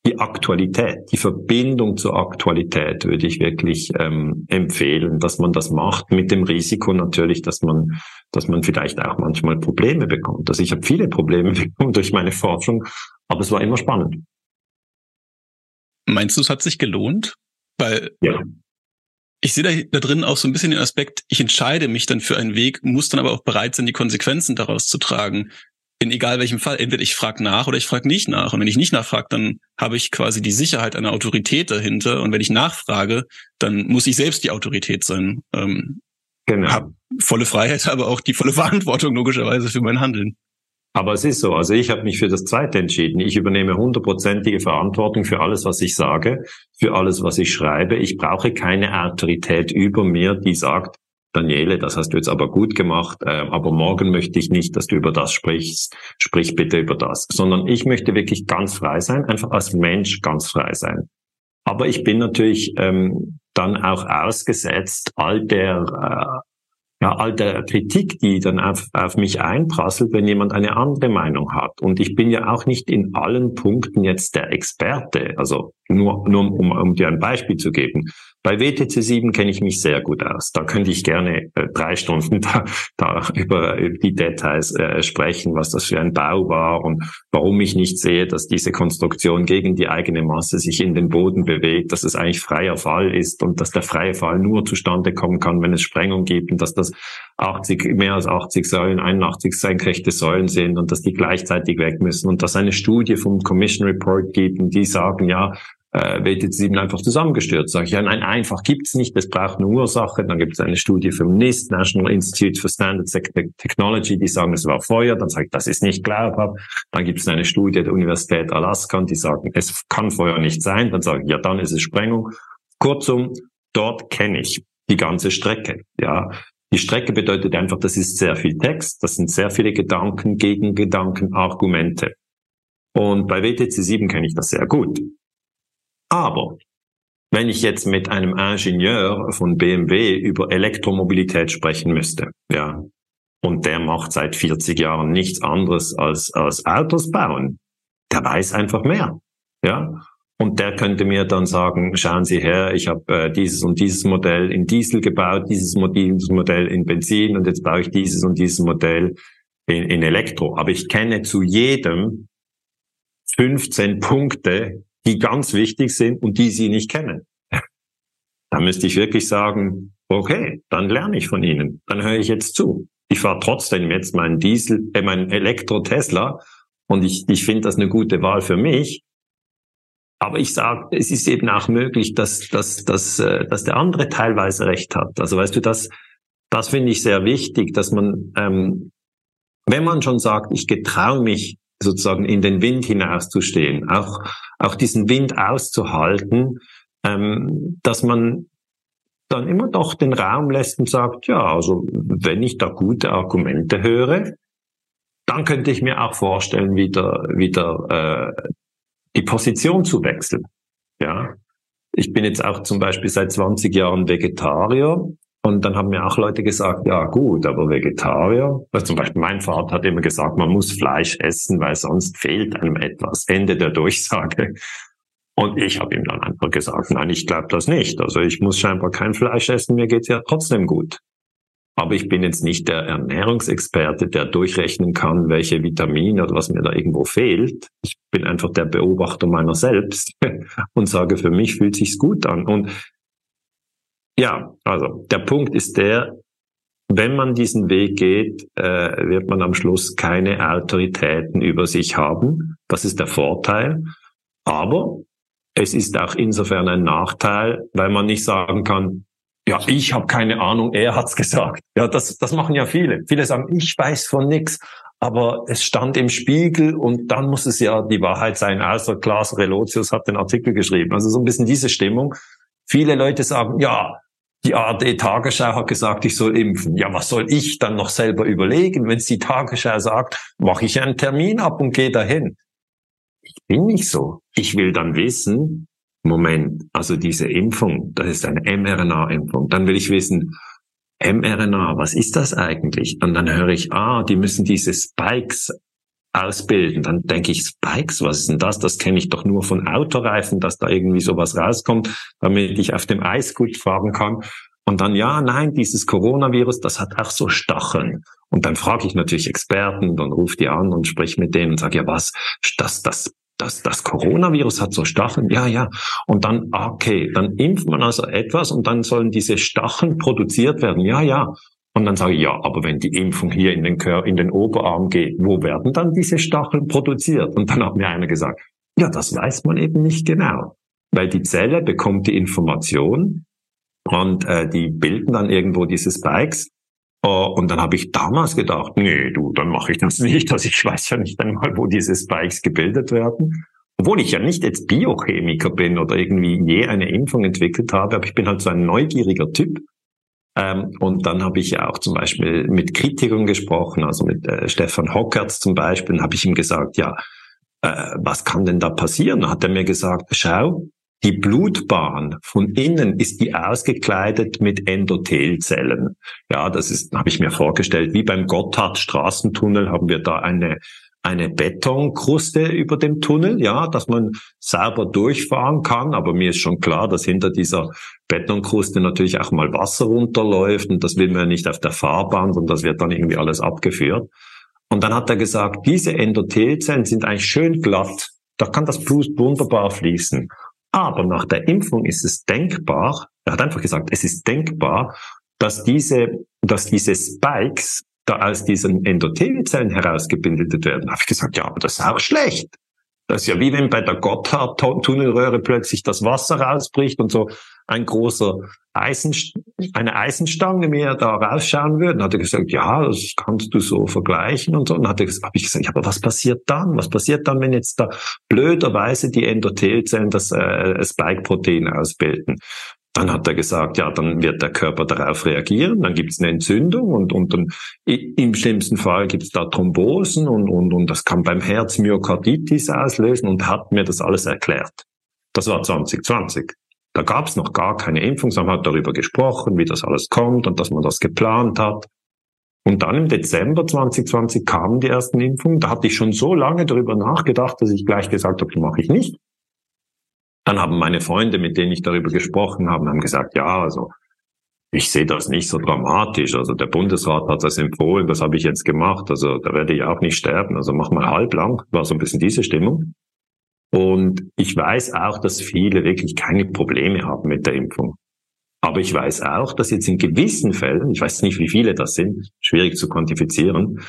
die Aktualität, die Verbindung zur Aktualität würde ich wirklich ähm, empfehlen, dass man das macht mit dem Risiko natürlich, dass man, dass man vielleicht auch manchmal Probleme bekommt. Also ich habe viele Probleme [LAUGHS] bekommen durch meine Forschung, aber es war immer spannend. Meinst du, es hat sich gelohnt? Weil ja. ich sehe da, da drin auch so ein bisschen den Aspekt, ich entscheide mich dann für einen Weg, muss dann aber auch bereit sein, die Konsequenzen daraus zu tragen in egal welchem Fall, entweder ich frage nach oder ich frage nicht nach. Und wenn ich nicht nachfrage, dann habe ich quasi die Sicherheit einer Autorität dahinter. Und wenn ich nachfrage, dann muss ich selbst die Autorität sein. Ähm, genau. Hab volle Freiheit, [LAUGHS] aber auch die volle Verantwortung logischerweise für mein Handeln. Aber es ist so. Also ich habe mich für das Zweite entschieden. Ich übernehme hundertprozentige Verantwortung für alles, was ich sage, für alles, was ich schreibe. Ich brauche keine Autorität über mir, die sagt, Daniele, das hast du jetzt aber gut gemacht, äh, aber morgen möchte ich nicht, dass du über das sprichst, sprich bitte über das, sondern ich möchte wirklich ganz frei sein, einfach als Mensch ganz frei sein. Aber ich bin natürlich ähm, dann auch ausgesetzt all der äh, ja, all der Kritik, die dann auf, auf mich einprasselt, wenn jemand eine andere Meinung hat. Und ich bin ja auch nicht in allen Punkten jetzt der Experte. Also nur, nur um, um dir ein Beispiel zu geben. Bei WTC 7 kenne ich mich sehr gut aus. Da könnte ich gerne äh, drei Stunden [LAUGHS] da, da über die Details äh, sprechen, was das für ein Bau war und warum ich nicht sehe, dass diese Konstruktion gegen die eigene Masse sich in den Boden bewegt, dass es eigentlich freier Fall ist und dass der freie Fall nur zustande kommen kann, wenn es Sprengung gibt und dass das 80, mehr als 80 Säulen, 81 senkrechte Säulen sind und dass die gleichzeitig weg müssen und dass eine Studie vom Commission Report gibt und die sagen, ja, äh, WTC 7 einfach zusammengestürzt. Sag ich, ja, nein, einfach gibt's nicht, es braucht eine Ursache. Dann gibt es eine Studie vom NIST, National Institute for Standards Technology, die sagen, es war Feuer. Dann ich, das ist nicht glaubhaft. Dann gibt es eine Studie der Universität Alaska, die sagen, es kann Feuer nicht sein. Dann sage ich, ja, dann ist es Sprengung. Kurzum, dort kenne ich die ganze Strecke. Ja, die Strecke bedeutet einfach, das ist sehr viel Text, das sind sehr viele Gedanken, Gegengedanken, Argumente. Und bei WTC 7 kenne ich das sehr gut. Aber wenn ich jetzt mit einem Ingenieur von BMW über Elektromobilität sprechen müsste, ja, und der macht seit 40 Jahren nichts anderes als, als Autos bauen, der weiß einfach mehr, ja. Und der könnte mir dann sagen, schauen Sie her, ich habe äh, dieses und dieses Modell in Diesel gebaut, dieses Modell in Benzin und jetzt baue ich dieses und dieses Modell in, in Elektro. Aber ich kenne zu jedem 15 Punkte, die ganz wichtig sind und die Sie nicht kennen. [LAUGHS] Da müsste ich wirklich sagen, okay, dann lerne ich von Ihnen, dann höre ich jetzt zu. Ich fahre trotzdem jetzt meinen Diesel, äh, mein Elektro-Tesla und ich, ich finde das eine gute Wahl für mich. Aber ich sage, es ist eben auch möglich, dass, dass, dass, äh, dass der andere teilweise recht hat. Also weißt du, das, das finde ich sehr wichtig, dass man, ähm, wenn man schon sagt, ich getraue mich sozusagen in den Wind hinauszustehen, auch, auch diesen Wind auszuhalten, ähm, dass man dann immer doch den Raum lässt und sagt, ja, also wenn ich da gute Argumente höre, dann könnte ich mir auch vorstellen, wieder, wieder äh, die Position zu wechseln. Ja, ich bin jetzt auch zum Beispiel seit 20 Jahren Vegetarier und dann haben mir auch Leute gesagt, ja gut, aber Vegetarier, also zum Beispiel mein Vater hat immer gesagt, man muss Fleisch essen, weil sonst fehlt einem etwas. Ende der Durchsage. Und ich habe ihm dann einfach gesagt, nein, ich glaube das nicht. Also ich muss scheinbar kein Fleisch essen, mir geht's ja trotzdem gut. Aber ich bin jetzt nicht der Ernährungsexperte, der durchrechnen kann, welche Vitamine oder was mir da irgendwo fehlt. Ich bin einfach der Beobachter meiner selbst [LAUGHS] und sage, für mich fühlt sich's gut an. Und ja, also der Punkt ist der, wenn man diesen Weg geht, äh, wird man am Schluss keine Autoritäten über sich haben. Das ist der Vorteil. Aber es ist auch insofern ein Nachteil, weil man nicht sagen kann, ja, ich habe keine Ahnung, er hat's gesagt. Ja, das, das machen ja viele. Viele sagen, ich weiß von nichts, aber es stand im Spiegel und dann muss es ja die Wahrheit sein. Also Klaas Relotius hat den Artikel geschrieben. Also so ein bisschen diese Stimmung. Viele Leute sagen, ja, Die ARD Tagesschau hat gesagt, ich soll impfen. Ja, was soll ich dann noch selber überlegen? Wenn es die Tagesschau sagt, mache ich einen Termin ab und gehe dahin. Ich bin nicht so. Ich will dann wissen, Moment, also diese Impfung, das ist eine mRNA-Impfung. Dann will ich wissen, mRNA, was ist das eigentlich? Und dann höre ich, ah, die müssen diese Spikes ausbilden. Dann denke ich, Spikes, was ist denn das? Das kenne ich doch nur von Autoreifen, dass da irgendwie sowas rauskommt, damit ich auf dem Eis gut fahren kann. Und dann, ja, nein, dieses Coronavirus, das hat auch so Stacheln. Und dann frage ich natürlich Experten, dann rufe die an und sprich mit denen und sage, ja, was, das, das, das, das Coronavirus hat so Stacheln? Ja, ja. Und dann, okay, dann impft man also etwas und dann sollen diese Stacheln produziert werden. Ja, ja. Und dann sage ich, ja, aber wenn die Impfung hier in den, Kör in den Oberarm geht, wo werden dann diese Stacheln produziert? Und dann hat mir einer gesagt, ja, das weiß man eben nicht genau. Weil die Zelle bekommt die Information und äh, die bilden dann irgendwo diese Spikes. Uh, und dann habe ich damals gedacht, nee, du, dann mache ich das [LAUGHS] nicht. Also ich weiß ja nicht einmal, wo diese Spikes gebildet werden. Obwohl ich ja nicht jetzt Biochemiker bin oder irgendwie je eine Impfung entwickelt habe, aber ich bin halt so ein neugieriger Typ ähm, und dann habe ich ja auch zum Beispiel mit Kritikern gesprochen, also mit äh, Stefan Hockertz zum Beispiel, habe ich ihm gesagt, ja, äh, was kann denn da passieren? Da hat er mir gesagt, schau, die Blutbahn von innen ist die ausgekleidet mit Endothelzellen. Ja, das ist, habe ich mir vorgestellt, wie beim Gotthard-Straßentunnel haben wir da eine eine Betonkruste über dem Tunnel, ja, dass man sauber durchfahren kann. Aber mir ist schon klar, dass hinter dieser Betonkruste natürlich auch mal Wasser runterläuft und das will man ja nicht auf der Fahrbahn, sondern das wird dann irgendwie alles abgeführt. Und dann hat er gesagt, diese Endothelzellen sind eigentlich schön glatt. Da kann das Blut wunderbar fließen. Aber nach der Impfung ist es denkbar, er hat einfach gesagt, es ist denkbar, dass diese, dass diese Spikes da aus diesen Endothelzellen herausgebildet werden. Da habe ich gesagt, ja, aber das ist auch schlecht. Das ist ja wie wenn bei der Gotthard-Tunnelröhre plötzlich das Wasser rausbricht und so ein großer Eisen, eine Eisenstange mir da rausschauen würde. Dann hat er gesagt, ja, das kannst du so vergleichen und so. Und dann habe ich gesagt, ja, aber was passiert dann? Was passiert dann, wenn jetzt da blöderweise die Endothelzellen das äh, Spike-Protein ausbilden? Dann hat er gesagt, ja, dann wird der Körper darauf reagieren, dann gibt es eine Entzündung und, und dann im schlimmsten Fall gibt es da Thrombosen und, und, und das kann beim Herz Myokarditis auslösen und hat mir das alles erklärt. Das war 2020. Da gab es noch gar keine Impfung, sondern hat darüber gesprochen, wie das alles kommt und dass man das geplant hat. Und dann im Dezember 2020 kamen die ersten Impfungen. Da hatte ich schon so lange darüber nachgedacht, dass ich gleich gesagt habe, mache ich nicht. Dann haben meine Freunde, mit denen ich darüber gesprochen habe, haben gesagt, ja, also ich sehe das nicht so dramatisch. Also der Bundesrat hat das empfohlen, das habe ich jetzt gemacht. Also da werde ich auch nicht sterben. Also mach mal halblang. War so ein bisschen diese Stimmung. Und ich weiß auch, dass viele wirklich keine Probleme haben mit der Impfung. Aber ich weiß auch, dass jetzt in gewissen Fällen, ich weiß nicht, wie viele das sind, schwierig zu quantifizieren,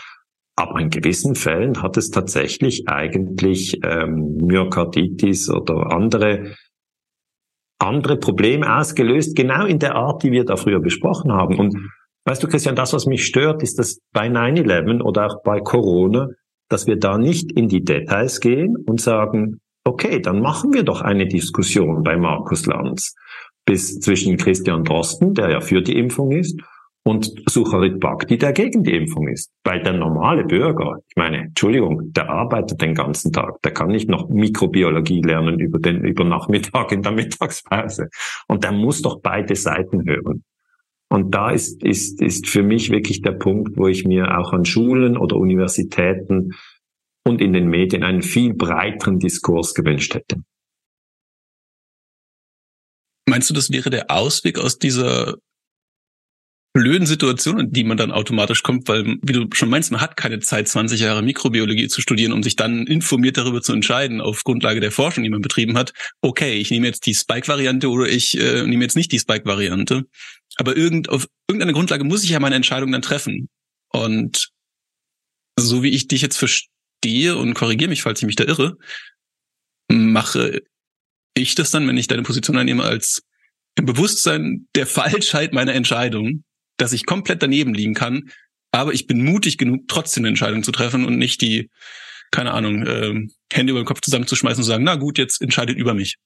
aber in gewissen Fällen hat es tatsächlich eigentlich ähm, Myokarditis oder andere andere Probleme ausgelöst, genau in der Art, die wir da früher besprochen haben. Und weißt du, Christian, das, was mich stört, ist, dass bei 9-11 oder auch bei Corona, dass wir da nicht in die Details gehen und sagen, okay, dann machen wir doch eine Diskussion bei Markus Lanz bis zwischen Christian Drosten, der ja für die Impfung ist, und Sucharit Bhakti, der gegen die Impfung ist. Weil der normale Bürger, ich meine, Entschuldigung, der arbeitet den ganzen Tag, der kann nicht noch Mikrobiologie lernen über den, über Nachmittag in der Mittagspause. Und der muss doch beide Seiten hören. Und da ist, ist, ist für mich wirklich der Punkt, wo ich mir auch an Schulen oder Universitäten und in den Medien einen viel breiteren Diskurs gewünscht hätte. Meinst du, das wäre der Ausweg aus dieser blöden Situationen, die man dann automatisch kommt, weil, wie du schon meinst, man hat keine Zeit, 20 Jahre Mikrobiologie zu studieren, um sich dann informiert darüber zu entscheiden, auf Grundlage der Forschung, die man betrieben hat, okay, ich nehme jetzt die Spike-Variante oder ich äh, nehme jetzt nicht die Spike-Variante. Aber irgend, auf irgendeine Grundlage muss ich ja meine Entscheidung dann treffen. Und so wie ich dich jetzt verstehe und korrigiere mich, falls ich mich da irre, mache ich das dann, wenn ich deine Position einnehme, als im Bewusstsein der Falschheit meiner Entscheidung dass ich komplett daneben liegen kann, aber ich bin mutig genug, trotzdem eine Entscheidung zu treffen und nicht die, keine Ahnung, äh, Hände über den Kopf zusammenzuschmeißen und zu sagen, na gut, jetzt entscheidet über mich.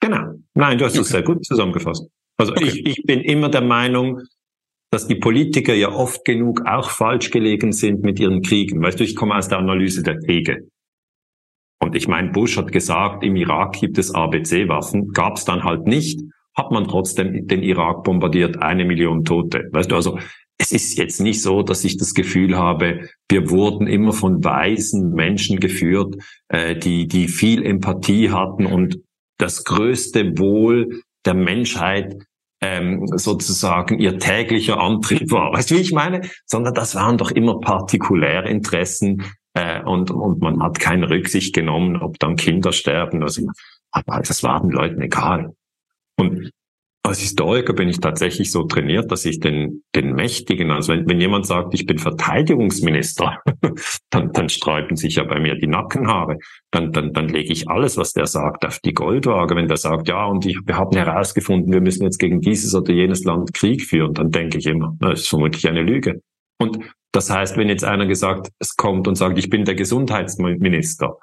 Genau. Nein, du hast es okay. sehr gut zusammengefasst. Also okay. ich, ich bin immer der Meinung, dass die Politiker ja oft genug auch falsch gelegen sind mit ihren Kriegen. Weißt du, ich komme aus der Analyse der Kriege. Und ich meine, Bush hat gesagt, im Irak gibt es ABC-Waffen, gab es dann halt nicht, hat man trotzdem den Irak bombardiert, eine Million Tote. Weißt du, also es ist jetzt nicht so, dass ich das Gefühl habe, wir wurden immer von weisen Menschen geführt, äh, die, die viel Empathie hatten und das größte Wohl der Menschheit ähm, sozusagen ihr täglicher Antrieb war. Weißt du, wie ich meine? Sondern das waren doch immer Partikulärinteressen äh, und, und man hat keine Rücksicht genommen, ob dann Kinder sterben. Also, aber das war den Leuten egal. Und als Historiker bin ich tatsächlich so trainiert, dass ich den, den Mächtigen, also wenn, wenn jemand sagt, ich bin Verteidigungsminister, [LAUGHS] dann, dann sträuben sich ja bei mir die Nackenhaare. Dann, dann, dann lege ich alles, was der sagt, auf die Goldwaage. Wenn der sagt, ja, und ich, wir haben herausgefunden, wir müssen jetzt gegen dieses oder jenes Land Krieg führen, dann denke ich immer, das ist vermutlich eine Lüge. Und das heißt, wenn jetzt einer gesagt, es kommt und sagt, ich bin der Gesundheitsminister,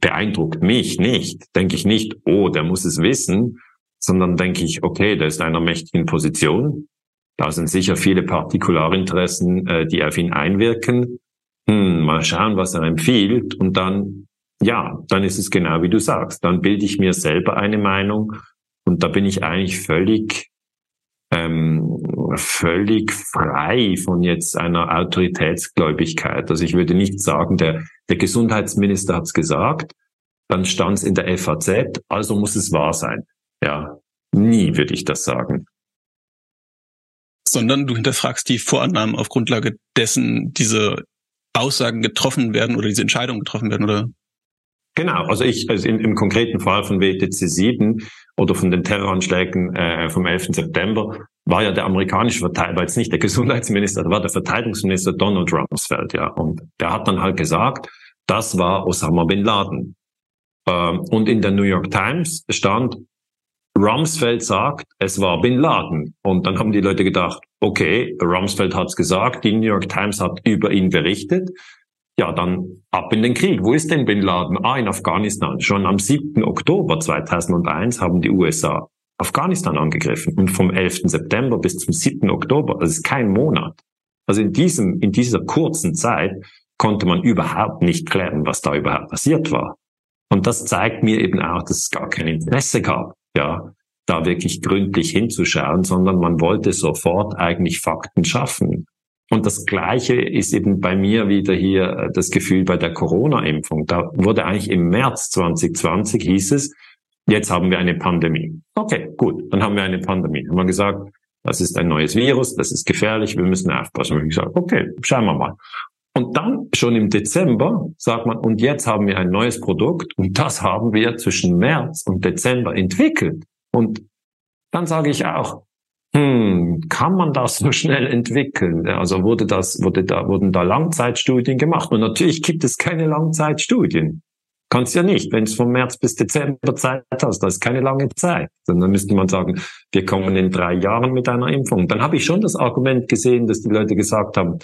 beeindruckt mich nicht, denke ich nicht, oh, der muss es wissen, sondern denke ich, okay, der ist einer mächtigen Position. Da sind sicher viele Partikularinteressen, äh, die auf ihn einwirken. Hm, mal schauen, was er empfiehlt. Und dann, ja, dann ist es genau wie du sagst. Dann bilde ich mir selber eine Meinung. Und da bin ich eigentlich völlig, ähm, völlig frei von jetzt einer Autoritätsgläubigkeit. Also ich würde nicht sagen, der, der Gesundheitsminister hat es gesagt, dann stand es in der FAZ, also muss es wahr sein. Ja, nie würde ich das sagen. Sondern du hinterfragst die Vorannahmen auf Grundlage dessen diese Aussagen getroffen werden oder diese Entscheidungen getroffen werden, oder? Genau, also ich, also im, im konkreten Fall von WTC 7 oder von den Terroranschlägen äh, vom 11. September war ja der amerikanische Verteidiger, war jetzt nicht der Gesundheitsminister, war der Verteidigungsminister Donald Rumsfeld, ja. Und der hat dann halt gesagt, das war Osama bin Laden. Ähm, und in der New York Times stand, Rumsfeld sagt, es war Bin Laden. Und dann haben die Leute gedacht, okay, Rumsfeld hat's gesagt, die New York Times hat über ihn berichtet. Ja, dann ab in den Krieg. Wo ist denn Bin Laden? Ah, in Afghanistan. Schon am 7. Oktober 2001 haben die USA Afghanistan angegriffen. Und vom 11. September bis zum 7. Oktober, das ist kein Monat. Also in diesem, in dieser kurzen Zeit konnte man überhaupt nicht klären, was da überhaupt passiert war. Und das zeigt mir eben auch, dass es gar kein Interesse gab ja, da wirklich gründlich hinzuschauen, sondern man wollte sofort eigentlich Fakten schaffen. Und das Gleiche ist eben bei mir wieder hier äh, das Gefühl bei der Corona-Impfung. Da wurde eigentlich im März 2020 hieß es, jetzt haben wir eine Pandemie. Okay, gut, dann haben wir eine Pandemie. Haben wir gesagt, das ist ein neues Virus, das ist gefährlich, wir müssen aufpassen. Und ich gesagt, okay, schauen wir mal. Und dann schon im Dezember sagt man, und jetzt haben wir ein neues Produkt und das haben wir zwischen März und Dezember entwickelt. Und dann sage ich auch, hm, kann man das so schnell entwickeln? Also wurde das, wurde da, wurden da Langzeitstudien gemacht? Und natürlich gibt es keine Langzeitstudien. Kannst ja nicht, wenn es von März bis Dezember Zeit hast, das ist keine lange Zeit. Dann müsste man sagen, wir kommen in drei Jahren mit einer Impfung. Dann habe ich schon das Argument gesehen, dass die Leute gesagt haben,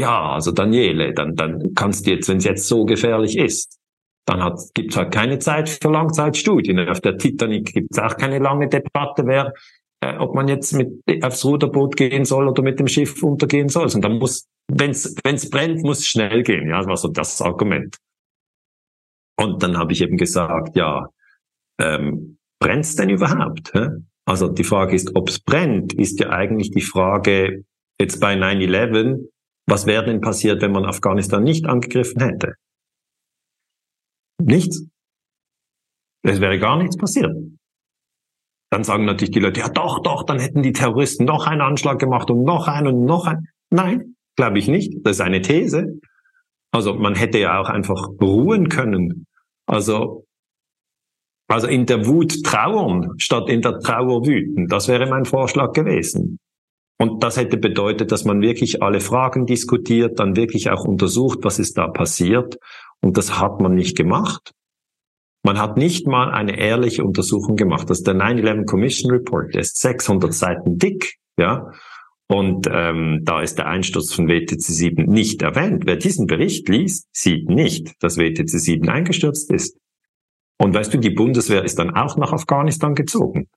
ja, also Daniele, dann, dann kannst du jetzt, wenn es jetzt so gefährlich ist, dann gibt es halt keine Zeit für Langzeitstudien. Auf der Titanic gibt es auch keine lange Debatte, wer, äh, ob man jetzt mit aufs Ruderboot gehen soll oder mit dem Schiff untergehen soll. Und dann muss, wenn es brennt, muss schnell gehen. Ja, das war so das Argument. Und dann habe ich eben gesagt, ja, ähm, brennt's denn überhaupt? Hä? Also die Frage ist, ob es brennt, ist ja eigentlich die Frage jetzt bei 9-11, was wäre denn passiert, wenn man Afghanistan nicht angegriffen hätte? Nichts. Es wäre gar nichts passiert. Dann sagen natürlich die Leute, ja doch, doch, dann hätten die Terroristen noch einen Anschlag gemacht und noch einen und noch einen. Nein, glaube ich nicht. Das ist eine These. Also man hätte ja auch einfach ruhen können. Also, also in der Wut trauern statt in der Trauer wüten. Das wäre mein Vorschlag gewesen. Und das hätte bedeutet, dass man wirklich alle Fragen diskutiert, dann wirklich auch untersucht, was ist da passiert. Und das hat man nicht gemacht. Man hat nicht mal eine ehrliche Untersuchung gemacht. Das ist der 9-11 Commission Report, der ist 600 Seiten dick, ja. Und ähm, da ist der Einsturz von WTC 7 nicht erwähnt. Wer diesen Bericht liest, sieht nicht, dass WTC 7 eingestürzt ist. Und weißt du, die Bundeswehr ist dann auch nach Afghanistan gezogen.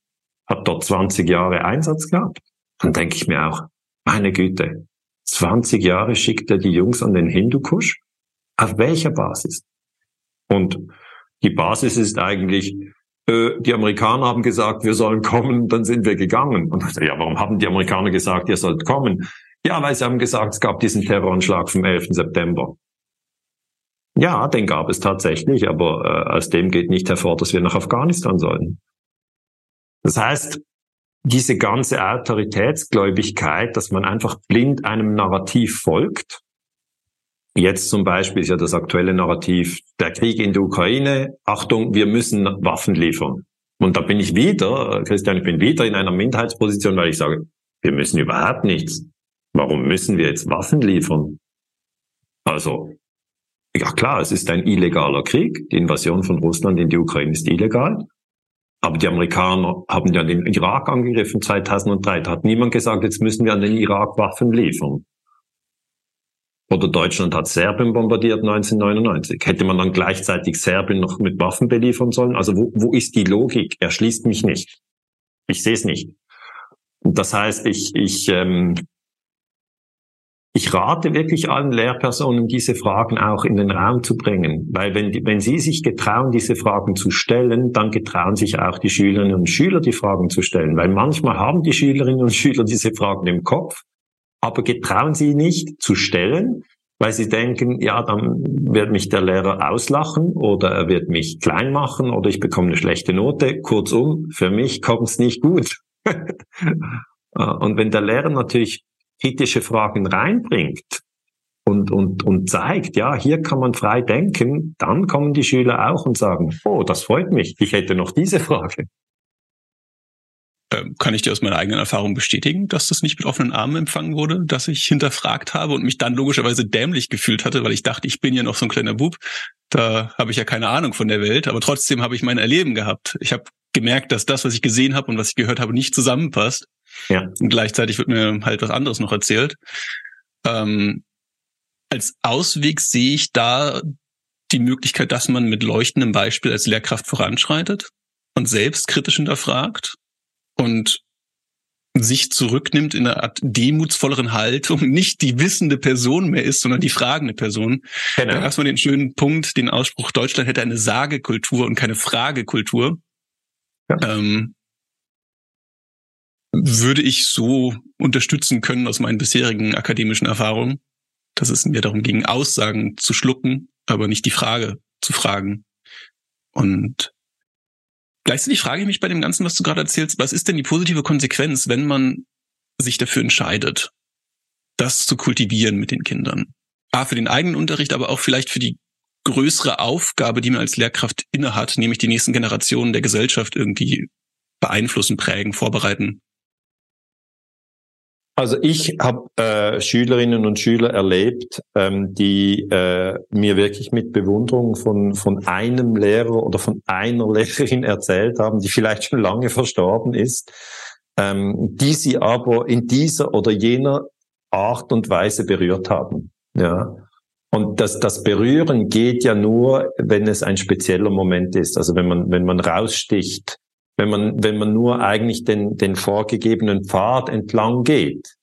hat dort 20 Jahre Einsatz gehabt. Dann denke ich mir auch, meine Güte, 20 Jahre schickt er die Jungs an den Hindukusch? Auf welcher Basis? Und die Basis ist eigentlich, äh, die Amerikaner haben gesagt, wir sollen kommen, dann sind wir gegangen. Und dachte, ja, warum haben die Amerikaner gesagt, ihr sollt kommen? Ja, weil sie haben gesagt, es gab diesen Terroranschlag vom 11. September. Ja, den gab es tatsächlich, aber äh, aus dem geht nicht hervor, dass wir nach Afghanistan sollen. Das heißt, diese ganze Autoritätsgläubigkeit, dass man einfach blind einem Narrativ folgt, Jetzt zum Beispiel ist ja das aktuelle Narrativ der Krieg in der Ukraine. Achtung, wir müssen Waffen liefern. Und da bin ich wieder, Christian, ich bin wieder in einer Minderheitsposition, weil ich sage, wir müssen überhaupt nichts. Warum müssen wir jetzt Waffen liefern? Also, ja klar, es ist ein illegaler Krieg. Die Invasion von Russland in die Ukraine ist illegal. Aber die Amerikaner haben ja den Irak angegriffen 2003. Da hat niemand gesagt, jetzt müssen wir an den Irak Waffen liefern. Oder Deutschland hat Serbien bombardiert 1999. Hätte man dann gleichzeitig Serbien noch mit Waffen beliefern sollen? Also wo, wo ist die Logik? Er schließt mich nicht. Ich sehe es nicht. Das heißt, ich, ich, ähm, ich rate wirklich allen Lehrpersonen, diese Fragen auch in den Raum zu bringen. Weil wenn, wenn sie sich getrauen, diese Fragen zu stellen, dann getrauen sich auch die Schülerinnen und Schüler, die Fragen zu stellen. Weil manchmal haben die Schülerinnen und Schüler diese Fragen im Kopf aber getrauen sie nicht zu stellen, weil sie denken, ja, dann wird mich der Lehrer auslachen oder er wird mich klein machen oder ich bekomme eine schlechte Note. Kurzum, für mich kommt es nicht gut. [LAUGHS] und wenn der Lehrer natürlich kritische Fragen reinbringt und, und, und zeigt, ja, hier kann man frei denken, dann kommen die Schüler auch und sagen, oh, das freut mich, ich hätte noch diese Frage. Ähm, kann ich dir aus meiner eigenen Erfahrung bestätigen, dass das nicht mit offenen Armen empfangen wurde, dass ich hinterfragt habe und mich dann logischerweise dämlich gefühlt hatte, weil ich dachte, ich bin ja noch so ein kleiner Bub. Da habe ich ja keine Ahnung von der Welt, aber trotzdem habe ich mein Erleben gehabt. Ich habe gemerkt, dass das, was ich gesehen habe und was ich gehört habe, nicht zusammenpasst. Ja. Und gleichzeitig wird mir halt was anderes noch erzählt. Ähm, als Ausweg sehe ich da die Möglichkeit, dass man mit leuchtendem Beispiel als Lehrkraft voranschreitet und selbst kritisch hinterfragt und sich zurücknimmt in einer Art demutsvolleren Haltung, [LAUGHS] nicht die wissende Person mehr ist, sondern die fragende Person. Genau. Da erstmal den schönen Punkt, den Ausspruch, Deutschland hätte eine Sagekultur und keine Fragekultur. Ja. Ähm, würde ich so unterstützen können aus meinen bisherigen akademischen Erfahrungen, dass es mir darum ging, Aussagen zu schlucken, aber nicht die Frage zu fragen. Und Gleichzeitig frage ich mich bei dem Ganzen, was du gerade erzählst, was ist denn die positive Konsequenz, wenn man sich dafür entscheidet, das zu kultivieren mit den Kindern? A, für den eigenen Unterricht, aber auch vielleicht für die größere Aufgabe, die man als Lehrkraft innehat, nämlich die nächsten Generationen der Gesellschaft irgendwie beeinflussen, prägen, vorbereiten. Also ich habe äh, Schülerinnen und Schüler erlebt, ähm, die äh, mir wirklich mit Bewunderung von, von einem Lehrer oder von einer [LAUGHS] Lehrerin erzählt haben, die vielleicht schon lange verstorben ist, ähm, die sie aber in dieser oder jener Art und Weise berührt haben. Ja. Und das, das Berühren geht ja nur, wenn es ein spezieller Moment ist. Also wenn man, wenn man raussticht wenn man, wenn man nur eigentlich den, den vorgegebenen Pfad entlang geht.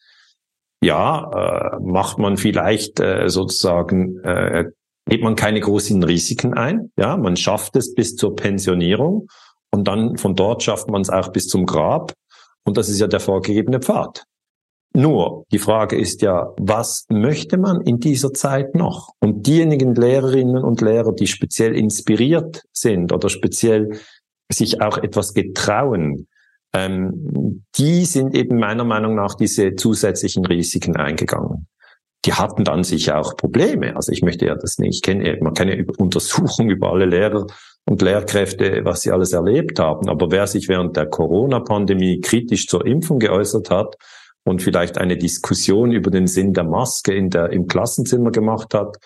Ja, äh, macht man vielleicht äh, sozusagen, äh, geht man keine großen Risiken ein. Ja, man schafft es bis zur Pensionierung und dann von dort schafft man es auch bis zum Grab. Und das ist ja der vorgegebene Pfad. Nur, die Frage ist ja, was möchte man in dieser Zeit noch? Und diejenigen Lehrerinnen und Lehrer, die speziell inspiriert sind oder speziell sich auch etwas getrauen, ähm, die sind eben meiner Meinung nach diese zusätzlichen Risiken eingegangen. Die hatten dann sicher auch Probleme. Also ich möchte ja das nicht, ich kenne, man kann ja über Untersuchungen [LAUGHS] über alle Lehrer und Lehrkräfte, was sie alles erlebt haben. Aber wer sich während der Corona-Pandemie kritisch zur Impfung geäußert hat und vielleicht eine Diskussion über den Sinn der Maske in der, im Klassenzimmer gemacht hat,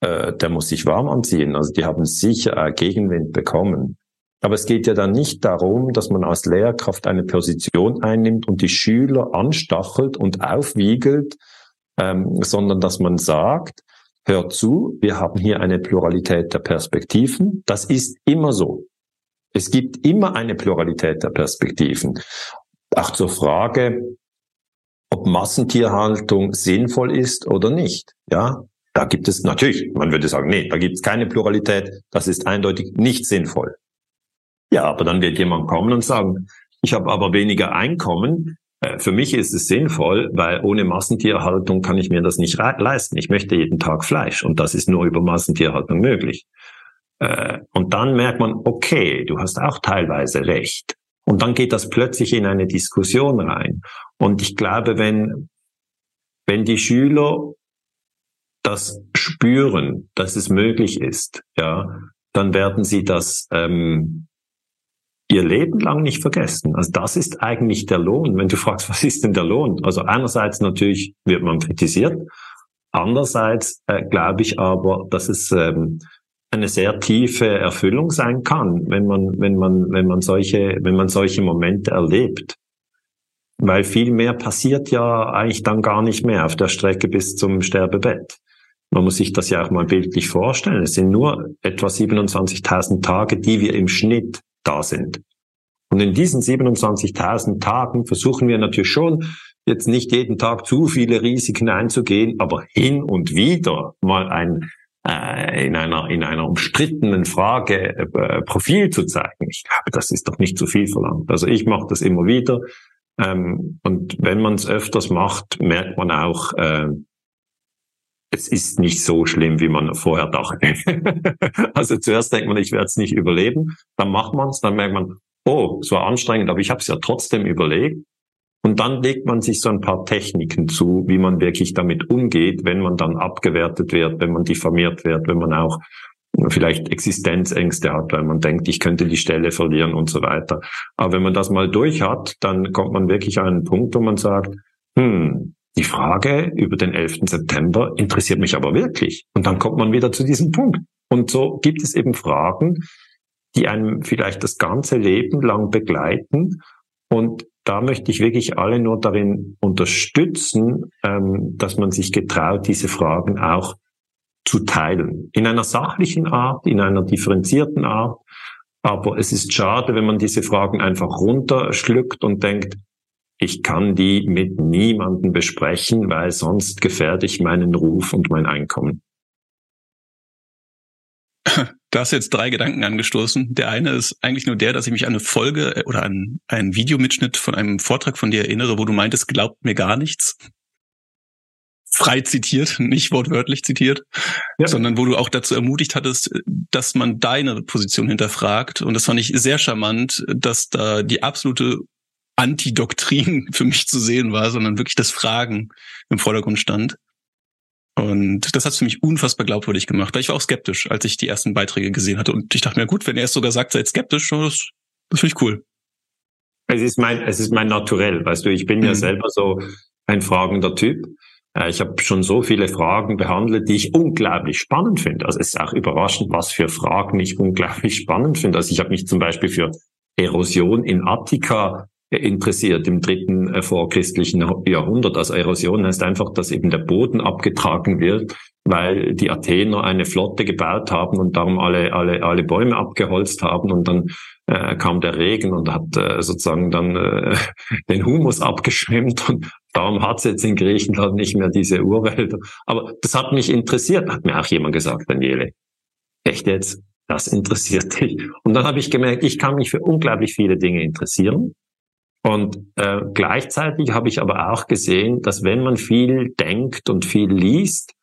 äh, der muss sich warm anziehen. Also die haben sicher äh, Gegenwind bekommen. Aber es geht ja dann nicht darum, dass man als Lehrkraft eine Position einnimmt und die Schüler anstachelt und aufwiegelt, ähm, sondern dass man sagt, hört zu, wir haben hier eine Pluralität der Perspektiven. Das ist immer so. Es gibt immer eine Pluralität der Perspektiven. Auch zur Frage, ob Massentierhaltung sinnvoll ist oder nicht. Ja, da gibt es natürlich, man würde sagen, nee, da gibt es keine Pluralität, das ist eindeutig nicht sinnvoll. Ja, aber dann wird jemand kommen und sagen, ich habe aber weniger Einkommen. Äh, für mich ist es sinnvoll, weil ohne Massentierhaltung kann ich mir das nicht leisten. Ich möchte jeden Tag Fleisch und das ist nur über Massentierhaltung möglich. Äh, und dann merkt man, okay, du hast auch teilweise recht. Und dann geht das plötzlich in eine Diskussion rein. Und ich glaube, wenn, wenn die Schüler das spüren, dass es möglich ist, ja, dann werden sie das ähm, ihr Leben lang nicht vergessen. Also das ist eigentlich der Lohn. Wenn du fragst, [LAUGHS] was ist denn der Lohn? Also einerseits natürlich wird man kritisiert, andererseits äh, glaube ich aber, dass es ähm, eine sehr tiefe Erfüllung sein kann, wenn man, wenn man, wenn man solche, wenn man solche Momente erlebt. Weil viel mehr passiert ja eigentlich dann gar nicht mehr auf der Strecke bis zum Sterbebett. Man muss sich das ja auch mal bildlich vorstellen. Es sind nur etwa 27.000 Tage, die wir im Schnitt da sind. Und in diesen 27.000 Tagen versuchen wir natürlich schon, jetzt nicht jeden Tag zu viele Risiken einzugehen, aber hin und wieder mal ein äh, in einer in einer umstrittenen Frage äh, Profil zu zeigen. Ich glaube, das ist doch nicht zu viel verlangt. Also ich mache das immer wieder ähm, und wenn man es öfters macht, merkt man auch, äh, es ist nicht so schlimm, wie man vorher dachte. [LAUGHS] also zuerst denkt man, ich werde es nicht überleben, dann macht man es, dann merkt man, oh, es war anstrengend, aber ich habe es ja trotzdem überlegt. Und dann legt man sich so ein paar Techniken zu, wie man wirklich damit umgeht, wenn man dann abgewertet wird, wenn man diffamiert wird, wenn man auch vielleicht Existenzängste hat, weil man denkt, ich könnte die Stelle verlieren und so weiter. Aber wenn man das mal durch hat, dann kommt man wirklich an einen Punkt, wo man sagt, hm, die Frage über den 11. September interessiert mich aber wirklich. Und dann kommt man wieder zu diesem Punkt. Und so gibt es eben Fragen, die einem vielleicht das ganze Leben lang begleiten. Und da möchte ich wirklich alle nur darin unterstützen, ähm, dass man sich getraut, diese Fragen auch zu teilen. In einer sachlichen Art, in einer differenzierten Art. Aber es ist schade, wenn man diese Fragen einfach runterschluckt und denkt, ich kann die mit niemandem besprechen, weil sonst gefährde ich meinen Ruf und mein Einkommen. Du hast jetzt drei Gedanken angestoßen. Der eine ist eigentlich nur der, dass ich mich an eine Folge äh, oder an einen Videomitschnitt von einem Vortrag von dir erinnere, wo du meintest, glaubt mir gar nichts. Frei zitiert, [LAUGHS] nicht wortwörtlich zitiert, ja. sondern wo du auch dazu ermutigt hattest, dass man deine Position hinterfragt. Und das fand ich sehr charmant, dass da die absolute Antidoktrin für mich zu sehen war, sondern wirklich das Fragen im Vordergrund stand. Und das hat es für mich unfassbar glaubwürdig gemacht, weil ich war auch skeptisch, als ich die ersten Beiträge gesehen hatte. Und ich dachte mir, gut, wenn er es sogar sagt, seid skeptisch, das, das finde ich cool. Es ist mein, es ist mein Naturell, weißt du, ich bin mhm. ja selber so ein fragender Typ. Äh, ich habe schon so viele Fragen behandelt, die ich unglaublich spannend finde. Also es ist auch überraschend, was für Fragen ich unglaublich spannend finde. Also ich habe mich zum Beispiel für Erosion in Attika interessiert im dritten äh, vorchristlichen Jahrhundert. Also Erosion heißt einfach, dass eben der Boden abgetragen wird, weil die Athener eine Flotte gebaut haben und darum alle, alle, alle Bäume abgeholzt haben und dann äh, kam der Regen und hat äh, sozusagen dann äh, [LAUGHS] den Humus abgeschwemmt und darum hat es jetzt in Griechenland nicht mehr diese Urwälder. Aber das hat mich interessiert, hat mir auch jemand gesagt, Daniele. Echt jetzt? Das interessiert dich. Und dann habe ich gemerkt, ich kann mich für unglaublich viele Dinge interessieren. Und äh, gleichzeitig habe ich aber auch gesehen, dass wenn man viel denkt und viel liest,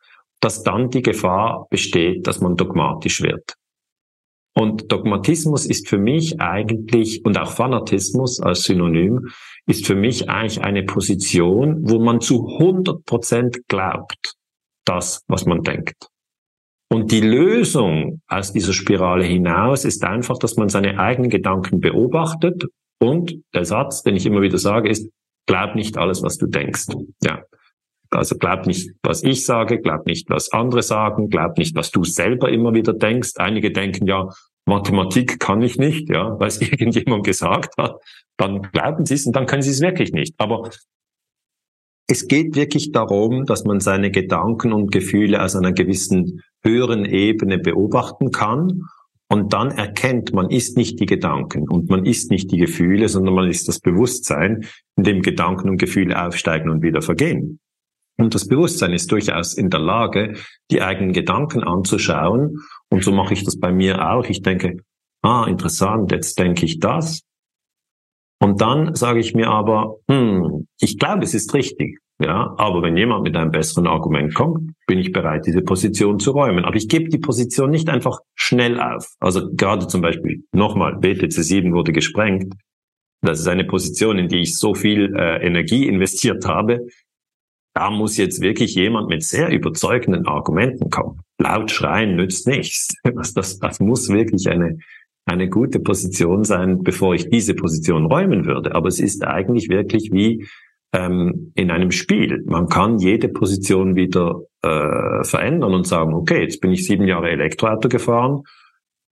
dass dann die Gefahr besteht, dass man dogmatisch wird. Und Dogmatismus ist für mich eigentlich, und auch Fanatismus als Synonym, ist für mich eigentlich eine Position, wo man zu 100 Prozent glaubt, das, was man denkt. Und die Lösung aus dieser Spirale hinaus ist einfach, dass man seine eigenen Gedanken beobachtet und der Satz, den ich immer wieder sage, ist, glaub nicht alles, was du denkst. Ja. Also glaub nicht, was ich sage, glaub nicht, was andere sagen, glaub nicht, was du selber immer wieder denkst. Einige denken ja, Mathematik kann ich nicht, ja, [LAUGHS] weil es irgendjemand gesagt hat. Dann glauben sie es und dann können sie es wirklich nicht. Aber es geht wirklich darum, dass man seine Gedanken und Gefühle aus einer gewissen höheren Ebene beobachten kann Und dann erkennt, man ist nicht die Gedanken und man ist nicht die Gefühle, sondern man ist das Bewusstsein, in dem Gedanken und Gefühle aufsteigen und wieder vergehen. Und das Bewusstsein ist durchaus in der Lage, die eigenen Gedanken anzuschauen. Und so mache ich das bei mir auch. Ich denke, ah, interessant, jetzt denke ich das. Und dann sage ich mir aber, hm, ich glaube, es ist richtig. Ja, aber wenn jemand mit einem besseren Argument kommt, bin ich bereit, diese Position zu räumen. Aber ich gebe die Position nicht einfach schnell auf. Also gerade zum Beispiel, nochmal, BTC 7 wurde gesprengt. Das ist eine Position, in die ich so viel äh, Energie investiert habe. Da muss jetzt wirklich jemand mit sehr überzeugenden Argumenten kommen. Laut schreien nützt nichts. [LAUGHS] Das, das, das muss wirklich eine, eine gute Position sein, bevor ich diese Position räumen würde. Aber es ist eigentlich wirklich wie ähm, in einem Spiel. Man kann jede Position wieder äh, verändern und sagen, okay, jetzt bin ich sieben Jahre Elektroauto gefahren,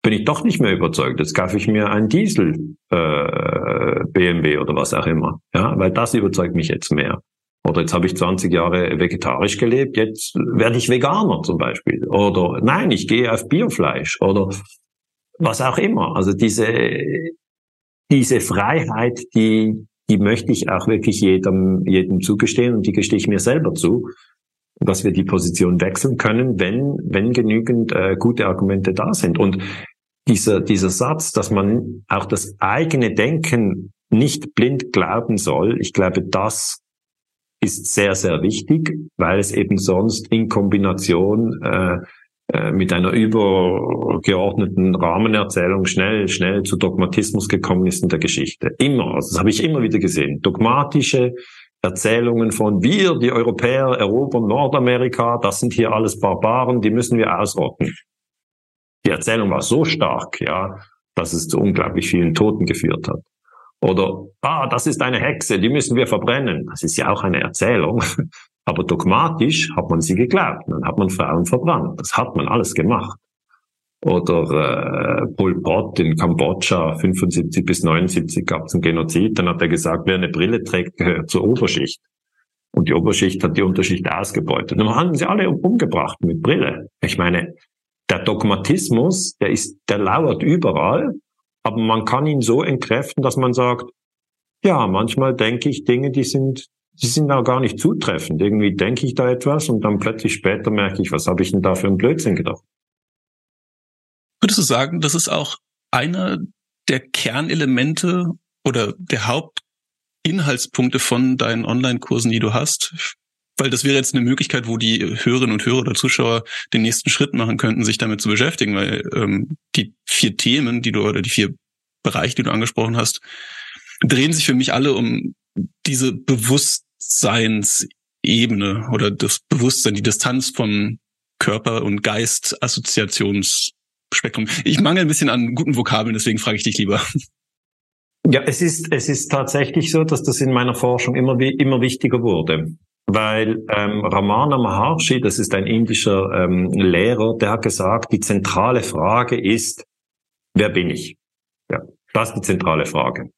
bin ich doch nicht mehr überzeugt. Jetzt kaufe ich mir einen Diesel äh, BMW oder was auch immer, ja, weil das überzeugt mich jetzt mehr. Oder jetzt habe ich 20 Jahre vegetarisch gelebt, jetzt werde ich Veganer zum Beispiel. Oder nein, ich gehe auf Biofleisch oder was auch immer. Also diese, diese Freiheit, die, die möchte ich auch wirklich jedem, jedem zugestehen und die gestehe ich mir selber zu, dass wir die Position wechseln können, wenn, wenn genügend äh, gute Argumente da sind. Und dieser, dieser Satz, dass man auch das eigene Denken nicht blind glauben soll, ich glaube, das ist sehr, sehr wichtig, weil es eben sonst in Kombination äh, mit einer übergeordneten Rahmenerzählung schnell, schnell zu Dogmatismus gekommen ist in der Geschichte. Immer, also das habe ich immer wieder gesehen. Dogmatische Erzählungen von wir, die Europäer, erobern Nordamerika, das sind hier alles Barbaren, die müssen wir ausrotten. Die Erzählung war so stark, ja, dass es zu unglaublich vielen Toten geführt hat. Oder, ah, das ist eine Hexe, die müssen wir verbrennen. Das ist ja auch eine Erzählung. Aber dogmatisch hat man sie geglaubt. Dann hat man Frauen verbrannt. Das hat man alles gemacht. Oder äh, Pol Pot in Kambodscha 75 bis 79 gab es einen Genozid. Dann hat er gesagt, wer eine Brille trägt, gehört zur Oberschicht. Und die Oberschicht hat die Unterschicht ausgebeutet. Dann haben sie alle umgebracht mit Brille. Ich meine, der Dogmatismus, der ist, der lauert überall, aber man kann ihn so entkräften, dass man sagt, ja, manchmal denke ich Dinge, die sind die sind auch gar nicht zutreffend. Irgendwie denke ich da etwas und dann plötzlich später merke ich, was habe ich denn da für einen Blödsinn gedacht. Würdest du sagen, das ist auch einer der Kernelemente oder der Hauptinhaltspunkte von deinen Online-Kursen, die du hast? Weil das wäre jetzt eine Möglichkeit, wo die Hörerinnen und Hörer oder Zuschauer den nächsten Schritt machen könnten, sich damit zu beschäftigen, weil ähm, die vier Themen, die du oder die vier Bereiche, die du angesprochen hast, drehen sich für mich alle um diese Bewusst Bewusstseinsebene oder das Bewusstsein, die Distanz vom Körper- und Geist-Assoziationsspektrum. Ich mangel ein bisschen an guten Vokabeln, deswegen frage ich dich lieber. Ja, es ist, es ist tatsächlich so, dass das in meiner Forschung immer, immer wichtiger wurde. Weil ähm, Ramana Maharshi, das ist ein indischer ähm, Lehrer, der hat gesagt, die zentrale Frage ist, wer bin ich? Ja, das ist die zentrale Frage.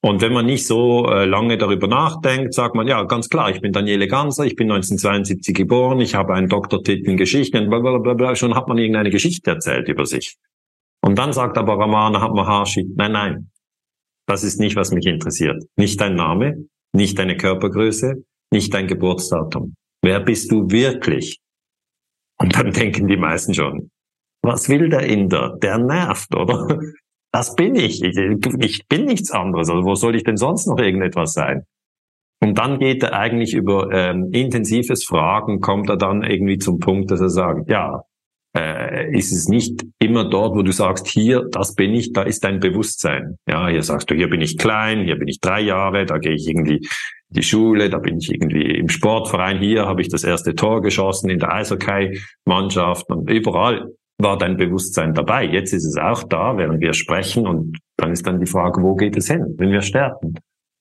Und wenn man nicht so äh, lange darüber nachdenkt, sagt man, ja, ganz klar, ich bin Daniele Ganser, ich bin 1972 geboren, ich habe einen Doktortitel in Geschichte und blablabla, schon hat man irgendeine Geschichte erzählt über sich. Und dann sagt aber Ramana Maharshi, nein, nein, das ist nicht, was mich interessiert. Nicht dein Name, nicht deine Körpergröße, nicht dein Geburtsdatum. Wer bist du wirklich? Und dann [LAUGHS] denken die meisten schon, was will der Inder? Der nervt, oder? Das bin ich. ich. Bin nichts anderes. Also wo soll ich denn sonst noch irgendetwas sein? Und dann geht er eigentlich über ähm, intensives Fragen, kommt er dann irgendwie zum Punkt, dass er sagt, ja, äh, ist es nicht immer dort, wo du sagst, hier, das bin ich, da ist dein Bewusstsein. Ja, hier sagst du, hier bin ich klein, hier bin ich drei Jahre, da gehe ich irgendwie in die Schule, da bin ich irgendwie im Sportverein, hier habe ich das erste Tor geschossen in der Eishockey-Mannschaft und überall war dein Bewusstsein dabei. Jetzt ist es auch da, während wir sprechen und dann ist dann die Frage, wo geht es hin, wenn wir sterben?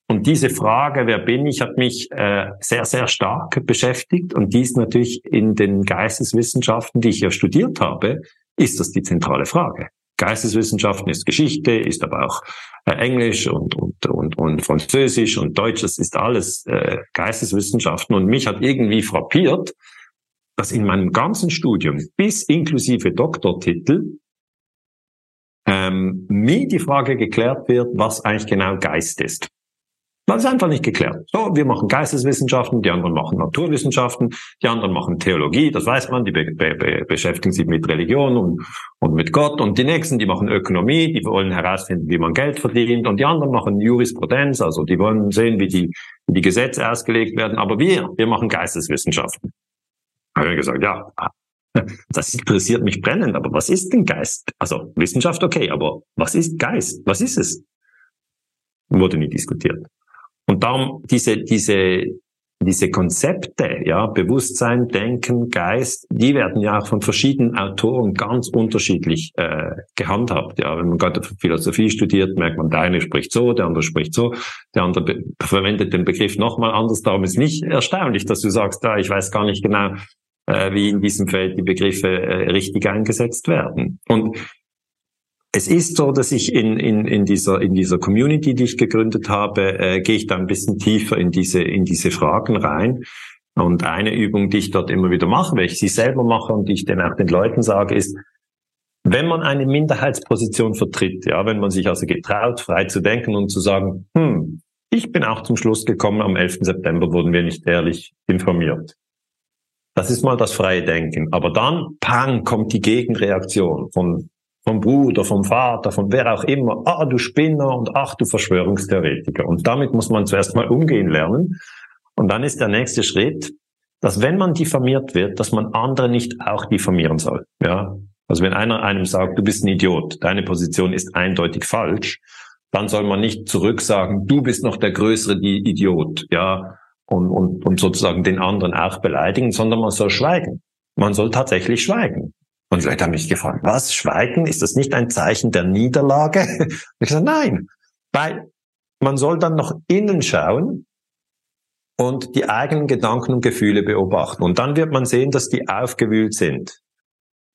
Und diese Frage, wer bin ich, hat mich äh, sehr, sehr stark beschäftigt und dies natürlich in den Geisteswissenschaften, die ich ja studiert habe, ist das die zentrale Frage. Geisteswissenschaften ist Geschichte, ist aber auch äh, Englisch und, und, und, und Französisch und Deutsch, das ist alles äh, Geisteswissenschaften. Und mich hat irgendwie frappiert, dass in meinem ganzen Studium bis inklusive Doktortitel ähm, nie die Frage geklärt wird, was eigentlich genau Geist ist. Das ist einfach nicht geklärt. So, wir machen Geisteswissenschaften, die anderen machen Naturwissenschaften, die anderen machen Theologie, das weiß man, die be be beschäftigen sich mit Religion und, und mit Gott und die nächsten, die machen Ökonomie, die wollen herausfinden, wie man Geld verdient und die anderen machen Jurisprudenz, also die wollen sehen, wie die, wie die Gesetze ausgelegt werden, aber wir, wir machen Geisteswissenschaften. Habe ich gesagt, ja, das interessiert mich brennend, aber was ist denn Geist? Also Wissenschaft okay, aber was ist Geist? Was ist es? Wurde nie diskutiert. Und darum diese, diese, diese Konzepte, ja, Bewusstsein, Denken, Geist, die werden ja auch von verschiedenen Autoren ganz unterschiedlich äh, gehandhabt. Ja, wenn man gerade Philosophie studiert, merkt man, der eine spricht so, der andere spricht so, der andere verwendet den Begriff nochmal anders. Darum ist nicht erstaunlich, dass du sagst, da, ich weiß gar nicht genau, äh, wie in diesem Feld die Begriffe äh, richtig eingesetzt werden. Und es ist so, dass ich in, in, in, dieser, in dieser Community, die ich gegründet habe, äh, gehe ich da ein bisschen tiefer in diese, in diese Fragen rein. Und eine Übung, die ich dort immer wieder mache, welche ich sie selber mache und die ich dann auch den Leuten sage, ist, wenn man eine Minderheitsposition vertritt, ja, wenn man sich also getraut, frei zu denken und zu sagen, hm, ich bin auch zum Schluss gekommen, am 11. September wurden wir nicht ehrlich informiert. Das ist mal das freie Denken. Aber dann, pang, kommt die Gegenreaktion von vom Bruder, vom Vater, von wer auch immer, ah, du Spinner und ach, du Verschwörungstheoretiker. Und damit muss man zuerst mal umgehen lernen. Und dann ist der nächste Schritt, dass wenn man diffamiert wird, dass man andere nicht auch diffamieren soll. Ja. Also wenn einer einem sagt, du bist ein Idiot, deine Position ist eindeutig falsch, dann soll man nicht zurück sagen, du bist noch der größere Idiot, ja, und, und, und sozusagen den anderen auch beleidigen, sondern man soll schweigen. Man soll tatsächlich schweigen. Und Leute haben mich gefragt, was, Schweigen? Ist das nicht ein Zeichen der Niederlage? [LAUGHS] Und ich gesagt, nein, weil man soll dann nach innen schauen und die eigenen Gedanken und Gefühle beobachten. Und dann wird man sehen, dass die aufgewühlt sind.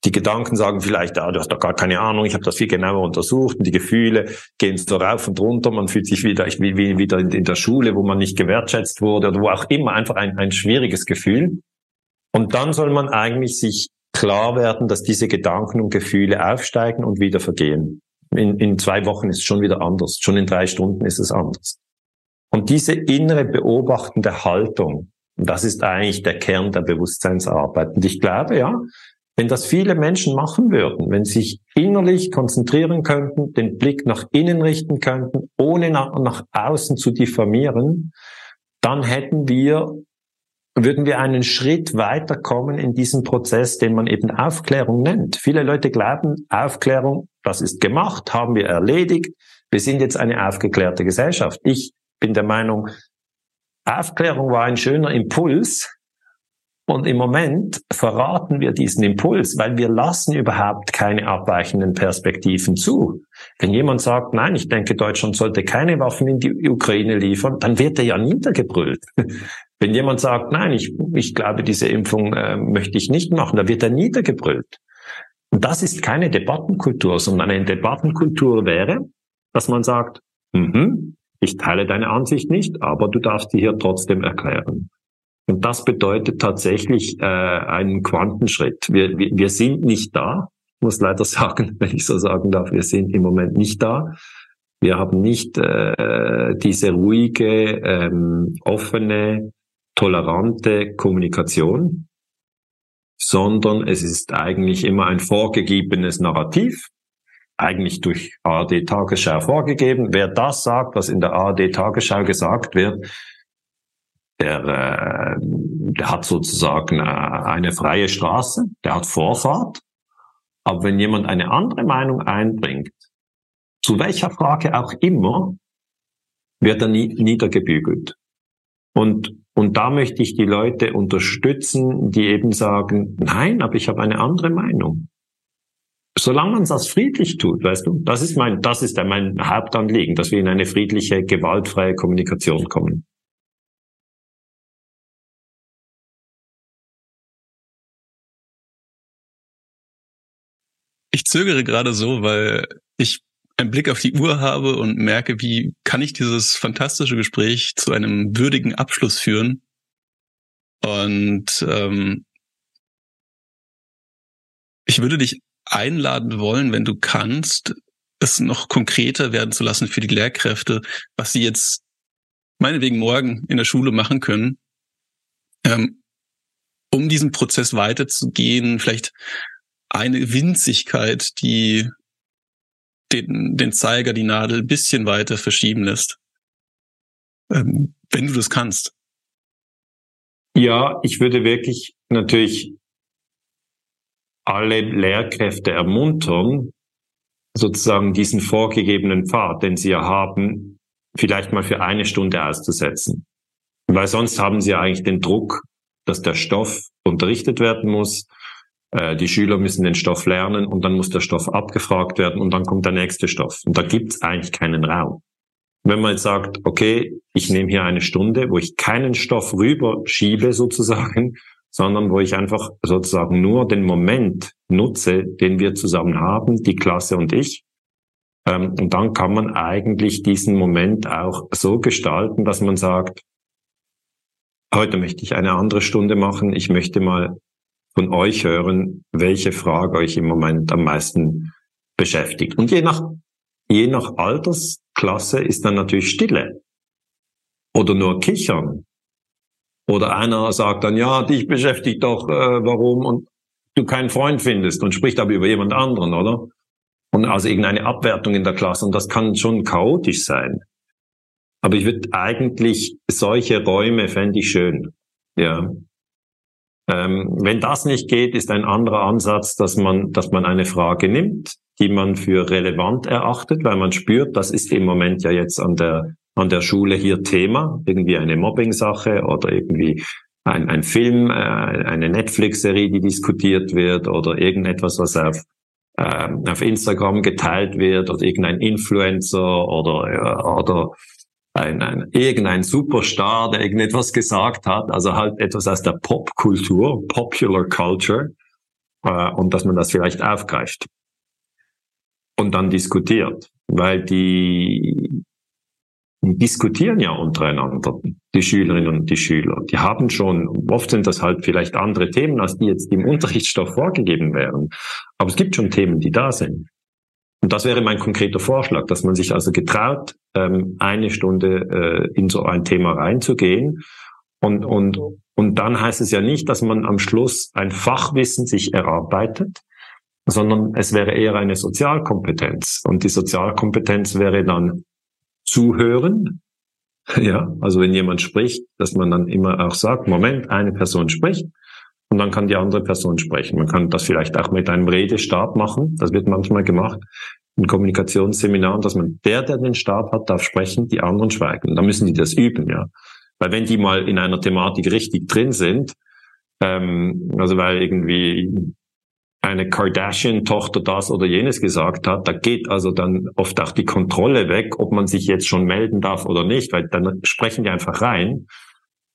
Die Gedanken sagen vielleicht, ah, du hast doch gar keine Ahnung, ich habe das viel genauer untersucht. Und die Gefühle gehen so rauf und runter. Man fühlt sich wieder wie, wie wieder in, in, der Schule, wo man nicht gewertschätzt wurde oder wo auch immer. Einfach ein, ein schwieriges Gefühl. Und dann soll man eigentlich sich klar werden, dass diese Gedanken und Gefühle aufsteigen und wieder vergehen. In, in zwei Wochen ist es schon wieder anders. Schon in drei Stunden ist es anders. Und diese innere beobachtende Haltung, das ist eigentlich der Kern der Bewusstseinsarbeit. Und ich glaube, ja, wenn das viele Menschen machen würden, wenn sie sich innerlich konzentrieren könnten, den Blick nach innen richten könnten, ohne nach, nach außen zu diffamieren, dann hätten wir würden wir einen Schritt weiterkommen in diesem Prozess, den man eben Aufklärung nennt. Viele Leute glauben, Aufklärung, das ist gemacht, haben wir erledigt, wir sind jetzt eine aufgeklärte Gesellschaft. Ich bin der Meinung, Aufklärung war ein schöner Impuls, und im Moment verraten wir diesen Impuls, weil wir lassen überhaupt keine abweichenden Perspektiven zu. Wenn jemand sagt, nein, ich denke, Deutschland sollte keine Waffen in die Ukraine liefern, dann wird er ja niedergebrüllt. [LAUGHS] Wenn jemand sagt, nein, ich, ich glaube, diese Impfung äh, möchte ich nicht machen, da wird er niedergebrüllt. Und das ist keine Debattenkultur, sondern eine Debattenkultur wäre, dass man sagt, mhm, ich teile deine Ansicht nicht, aber du darfst sie hier trotzdem erklären. Und das bedeutet tatsächlich äh, einen Quantenschritt. Wir, wir, wir sind nicht da, muss leider [LAUGHS] sagen, wenn ich so sagen darf, wir sind im Moment nicht da. Wir haben nicht äh, diese ruhige, ähm, offene, tolerante Kommunikation, sondern es ist eigentlich immer ein vorgegebenes Narrativ, eigentlich durch ARD Tagesschau vorgegeben. Wer das sagt, was in der ARD Tagesschau gesagt wird, der, äh, der hat sozusagen äh, eine freie Straße, der hat Vorfahrt. Aber wenn jemand eine andere Meinung einbringt, zu welcher Frage auch immer, wird er nie, niedergebügelt. Und und da möchte ich die Leute unterstützen, die eben sagen, nein, aber ich habe eine andere Meinung. Solange man das friedlich tut, weißt du, das ist mein, das ist mein Hauptanliegen, dass wir in eine friedliche, gewaltfreie Kommunikation kommen. Ich zögere gerade so, weil ich einen Blick auf die Uhr habe und merke, wie kann ich dieses fantastische Gespräch zu einem würdigen Abschluss führen. Und ähm, ich würde dich einladen wollen, wenn du kannst, es noch konkreter werden zu lassen für die Lehrkräfte, was sie jetzt meinetwegen morgen in der Schule machen können, ähm, um diesen Prozess weiterzugehen, vielleicht eine Winzigkeit, die den, den Zeiger, die Nadel ein bisschen weiter verschieben lässt. Ähm, wenn du das kannst. Ja, ich würde wirklich natürlich alle Lehrkräfte ermuntern, sozusagen diesen vorgegebenen Pfad, den sie ja haben, vielleicht mal für eine Stunde auszusetzen. Weil sonst haben sie eigentlich den Druck, dass der Stoff unterrichtet werden muss. Äh, die Schüler müssen den Stoff lernen und dann muss der Stoff abgefragt werden und dann kommt der nächste Stoff. Und da gibt es eigentlich keinen Raum. Wenn man jetzt sagt, okay, ich nehme hier eine Stunde, wo ich keinen Stoff rüberschiebe sozusagen, [LAUGHS] sondern wo ich einfach sozusagen nur den Moment nutze, den wir zusammen haben, die Klasse und ich. Ähm, und dann kann man eigentlich diesen Moment auch so gestalten, dass man sagt, heute möchte ich eine andere Stunde machen. Ich möchte mal von euch hören, welche Frage euch im Moment am meisten beschäftigt. Und je nach, je nach Altersklasse ist dann natürlich Stille oder nur Kichern oder einer sagt dann, ja, dich beschäftigt doch, äh, warum und du keinen Freund findest und spricht aber über jemand anderen, oder? Und also irgendeine Abwertung in der Klasse und das kann schon chaotisch sein. Aber ich würde eigentlich solche Räume fände ich schön. Ja. Ähm, wenn das nicht geht, ist ein anderer Ansatz, dass man, dass man eine Frage nimmt, die man für relevant erachtet, weil man spürt, das ist im Moment ja jetzt an der an der Schule hier Thema, irgendwie eine Mobbing-Sache oder irgendwie ein, ein Film, äh, eine Netflix-Serie, die diskutiert wird oder irgendetwas, was auf, äh, auf Instagram geteilt wird oder irgendein Influencer oder, äh, oder ein, ein, irgendein Superstar, der irgendetwas gesagt hat, also halt etwas aus der Popkultur, Popular Culture, äh, und dass man das vielleicht aufgreift und dann diskutiert, weil die diskutieren ja untereinander, die Schülerinnen und die Schüler. Die haben schon, oft sind das halt vielleicht andere Themen, als die jetzt im Unterrichtsstoff vorgegeben wären. Aber es gibt schon Themen, die da sind. Und das wäre mein konkreter Vorschlag, dass man sich also getraut, ähm, eine Stunde äh, in so ein Thema reinzugehen. Und, und, und dann heißt es ja nicht, dass man am Schluss ein Fachwissen sich erarbeitet, sondern es wäre eher eine Sozialkompetenz. Und die Sozialkompetenz wäre dann zuhören. [LAUGHS] Ja, also wenn jemand spricht, dass man dann immer auch sagt, Moment, eine Person spricht und dann kann die andere Person sprechen. Man kann das vielleicht auch mit einem Redestab machen. Das wird manchmal gemacht in Kommunikationsseminaren, dass man der, der den Stab hat, darf sprechen, die anderen schweigen. Da müssen die das üben, ja. Weil wenn die mal in einer Thematik richtig drin sind, ähm, also weil irgendwie eine Kardashian-Tochter das oder jenes gesagt hat, da geht also dann oft auch die Kontrolle weg, ob man sich jetzt schon melden darf oder nicht, weil dann sprechen die einfach rein.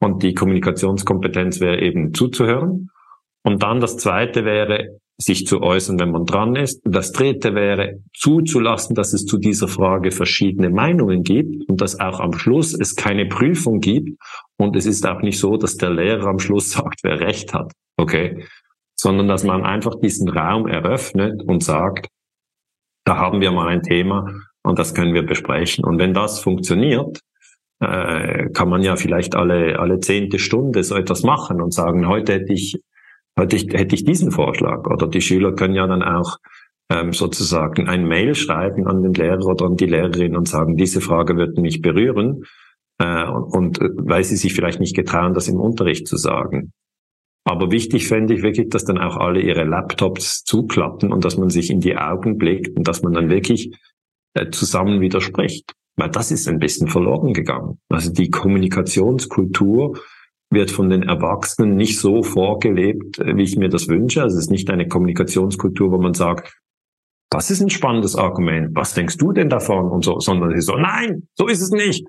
Und die Kommunikationskompetenz wäre eben zuzuhören. Und dann das zweite wäre, sich zu äußern, wenn man dran ist. Das dritte wäre, zuzulassen, dass es zu dieser Frage verschiedene Meinungen gibt und dass auch am Schluss es keine Prüfung gibt. Und es ist auch nicht so, dass der Lehrer am Schluss [LAUGHS] sagt, wer recht hat. Okay sondern dass man einfach diesen Raum eröffnet und sagt, da haben wir mal ein Thema und das können wir besprechen. Und wenn das funktioniert, äh, kann man ja vielleicht alle, alle zehnte Stunde so etwas machen und sagen, heute hätte ich, heute hätte ich diesen Vorschlag. Oder die Schüler können ja dann auch ähm, sozusagen ein Mail schreiben an den Lehrer oder an die Lehrerin und sagen, diese Frage wird mich berühren. Äh, und, und äh, weil sie sich vielleicht nicht getrauen, das im Unterricht zu sagen. Aber wichtig fände ich wirklich, dass dann auch alle ihre Laptops zuklappen und dass man sich in die Augen blickt und dass man dann wirklich äh, zusammen widerspricht. Weil das ist ein bisschen verloren gegangen. Also die Kommunikationskultur wird von den Erwachsenen nicht so vorgelebt, äh, wie ich mir das wünsche. Also es ist nicht eine Kommunikationskultur, wo man sagt, das ist ein spannendes Argument. Was denkst du denn davon? Und so, sondern es ist so, nein, so ist es nicht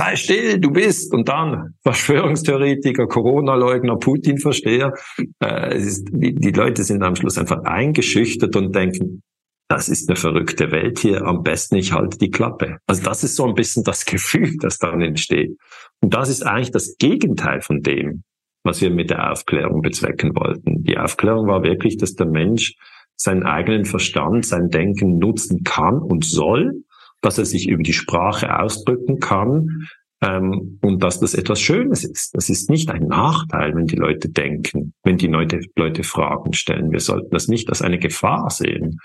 sei still, du bist. Und dann [LAUGHS] Verschwörungstheoretiker, Corona-Leugner, Putin-Versteher. Äh, die, die Leute sind am Schluss einfach eingeschüchtert und denken, das ist eine verrückte Welt hier, am besten ich halte die Klappe. Also das ist so ein bisschen das [LAUGHS] Gefühl, das dann entsteht. Und das ist eigentlich das Gegenteil von dem, was wir mit der Aufklärung bezwecken wollten. Die Aufklärung war wirklich, dass der Mensch seinen eigenen Verstand, sein Denken nutzen kann und soll, dass er sich über die Sprache ausdrücken kann ähm, und dass das etwas Schönes ist. Das ist nicht ein Nachteil, wenn die Leute denken, wenn die Leute, Leute Fragen stellen. Wir sollten das nicht als eine Gefahr sehen.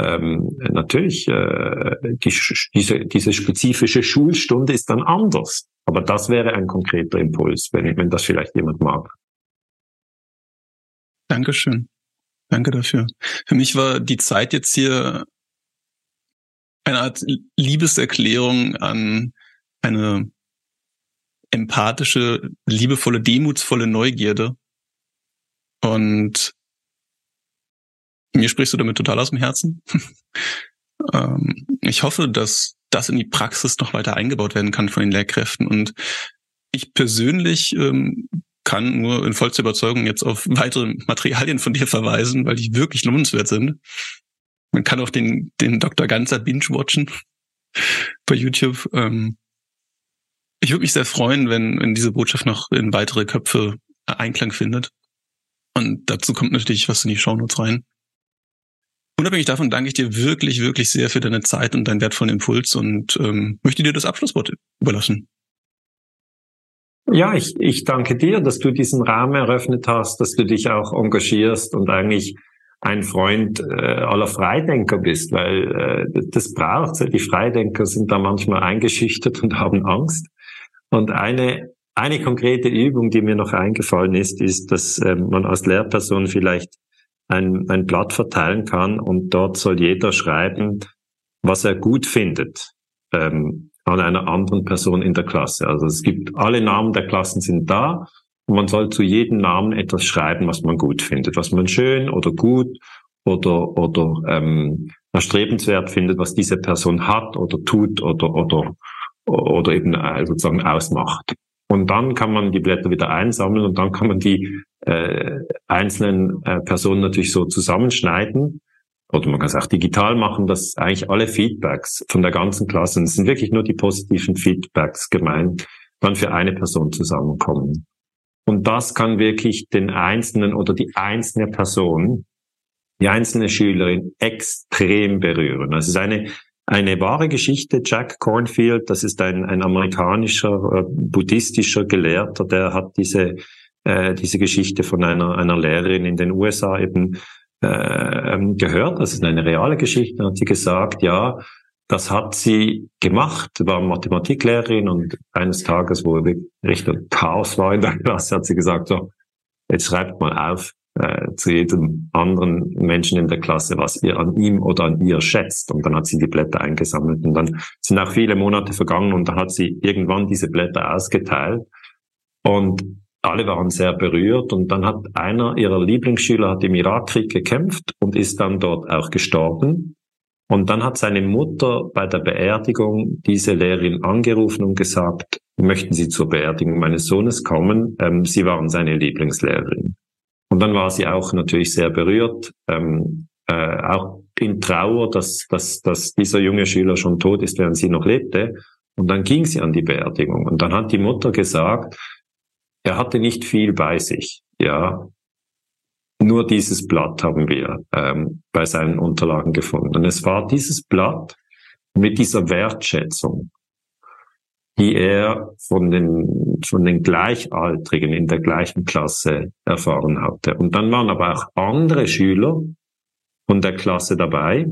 Ähm, natürlich, äh, die, diese, diese spezifische Schulstunde ist dann anders. Aber das wäre ein konkreter Impuls, wenn, wenn das vielleicht jemand mag. Dankeschön. Danke dafür. Für mich war die Zeit jetzt hier eine Art Liebeserklärung an eine empathische, liebevolle, demutsvolle Neugierde. Und mir sprichst du damit total aus dem Herzen. [LAUGHS] ähm, ich hoffe, dass das in die Praxis noch weiter eingebaut werden kann von den Lehrkräften. Und ich persönlich ähm, kann nur in vollster Überzeugung jetzt auf weitere Materialien von dir verweisen, weil die wirklich lohnenswert sind. Man kann auch den, den Dr. Ganzer binge-watchen [LAUGHS] bei YouTube. Ähm, ich würde mich sehr freuen, wenn, wenn diese Botschaft noch in weitere Köpfe Einklang findet. Und dazu kommt natürlich was in die Shownotes rein. Unabhängig davon danke ich dir wirklich, wirklich sehr für deine Zeit und deinen wertvollen Impuls und ähm, möchte dir das Abschlusswort überlassen. Ja, ich, ich danke dir, dass du diesen Rahmen eröffnet hast, dass du dich auch engagierst und eigentlich ein Freund äh, aller Freidenker bist, weil äh, das braucht Die Freidenker sind da manchmal eingeschüchtert und haben Angst. Und eine, eine konkrete Übung, die mir noch eingefallen ist, ist, dass ähm, man als Lehrperson vielleicht ein, ein Blatt verteilen kann und dort soll jeder schreiben, was er gut findet. Ähm, an einer anderen Person in der Klasse. Also es gibt alle Namen der Klassen sind da und man soll zu jedem Namen etwas schreiben, was man gut findet, was man schön oder gut oder oder ähm, erstrebenswert findet, was diese Person hat oder tut oder oder oder eben äh, sozusagen ausmacht. Und dann kann man die Blätter wieder einsammeln und dann kann man die äh, einzelnen äh, Personen natürlich so zusammenschneiden oder man kann es auch digital machen, dass eigentlich alle Feedbacks von der ganzen Klasse, es sind wirklich nur die positiven Feedbacks gemeint, dann für eine Person zusammenkommen. Und das kann wirklich den Einzelnen oder die einzelne Person, die einzelne Schülerin extrem berühren. Das ist eine, eine wahre Geschichte. Jack Cornfield, das ist ein, ein amerikanischer äh, buddhistischer Gelehrter, der hat diese, äh, diese Geschichte von einer, einer Lehrerin in den USA eben äh, ähm, gehört. Das ist eine reale Geschichte. Hat sie gesagt, ja, das hat sie gemacht, war Mathematiklehrerin und eines Tages, wo Richtung Chaos war in der [LAUGHS] Klasse, hat sie gesagt, so, jetzt schreibt mal auf äh, zu jedem anderen Menschen in der Klasse, was ihr an ihm oder an ihr schätzt. Und dann hat sie die Blätter eingesammelt und dann sind auch viele Monate vergangen und dann hat sie irgendwann diese Blätter ausgeteilt. Und alle waren sehr berührt und dann hat einer ihrer Lieblingsschüler hat im Irakkrieg gekämpft und ist dann dort auch gestorben. Und dann hat seine Mutter bei der Beerdigung diese Lehrerin angerufen und gesagt, möchten Sie zur Beerdigung meines Sohnes kommen? Ähm, sie waren seine Lieblingslehrerin. Und dann war sie auch natürlich sehr berührt, ähm, äh, auch in Trauer, dass, dass, dass dieser junge Schüler schon tot ist, während sie noch lebte. Und dann ging sie an die Beerdigung. Und dann hat die Mutter gesagt, er hatte nicht viel bei sich, ja. Nur dieses Blatt haben wir ähm, bei seinen Unterlagen gefunden. Und es war dieses Blatt mit dieser Wertschätzung, die er von den, von den Gleichaltrigen in der gleichen Klasse erfahren hatte. Und dann waren aber auch andere Schüler von der Klasse dabei.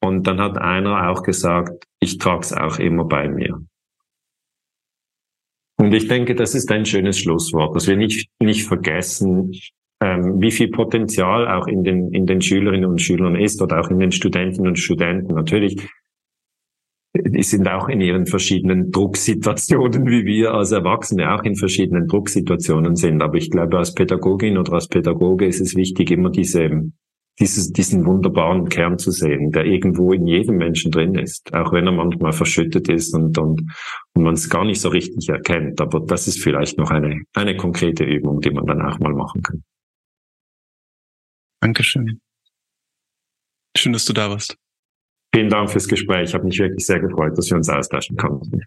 Und dann hat einer auch gesagt, ich trage es auch immer bei mir. Und ich denke, das ist ein schönes Schlusswort, dass wir nicht, nicht vergessen, ähm, wie viel Potenzial auch in den, in den Schülerinnen und Schülern ist oder auch in den Studentinnen und Studenten. Natürlich, die sind auch in ihren verschiedenen Drucksituationen, wie wir als Erwachsene auch in verschiedenen Drucksituationen sind. Aber ich glaube, als Pädagogin oder als Pädagoge ist es wichtig, immer diese, dieses, diesen wunderbaren Kern zu sehen, der irgendwo in jedem Menschen drin ist, auch wenn er manchmal verschüttet ist und, und, und man es gar nicht so richtig erkennt. Aber das ist vielleicht noch eine, eine konkrete Übung, die man dann auch mal machen kann. Dankeschön. Schön, dass du da warst. Vielen Dank fürs Gespräch. Ich habe mich wirklich sehr gefreut, dass wir uns austauschen konnten.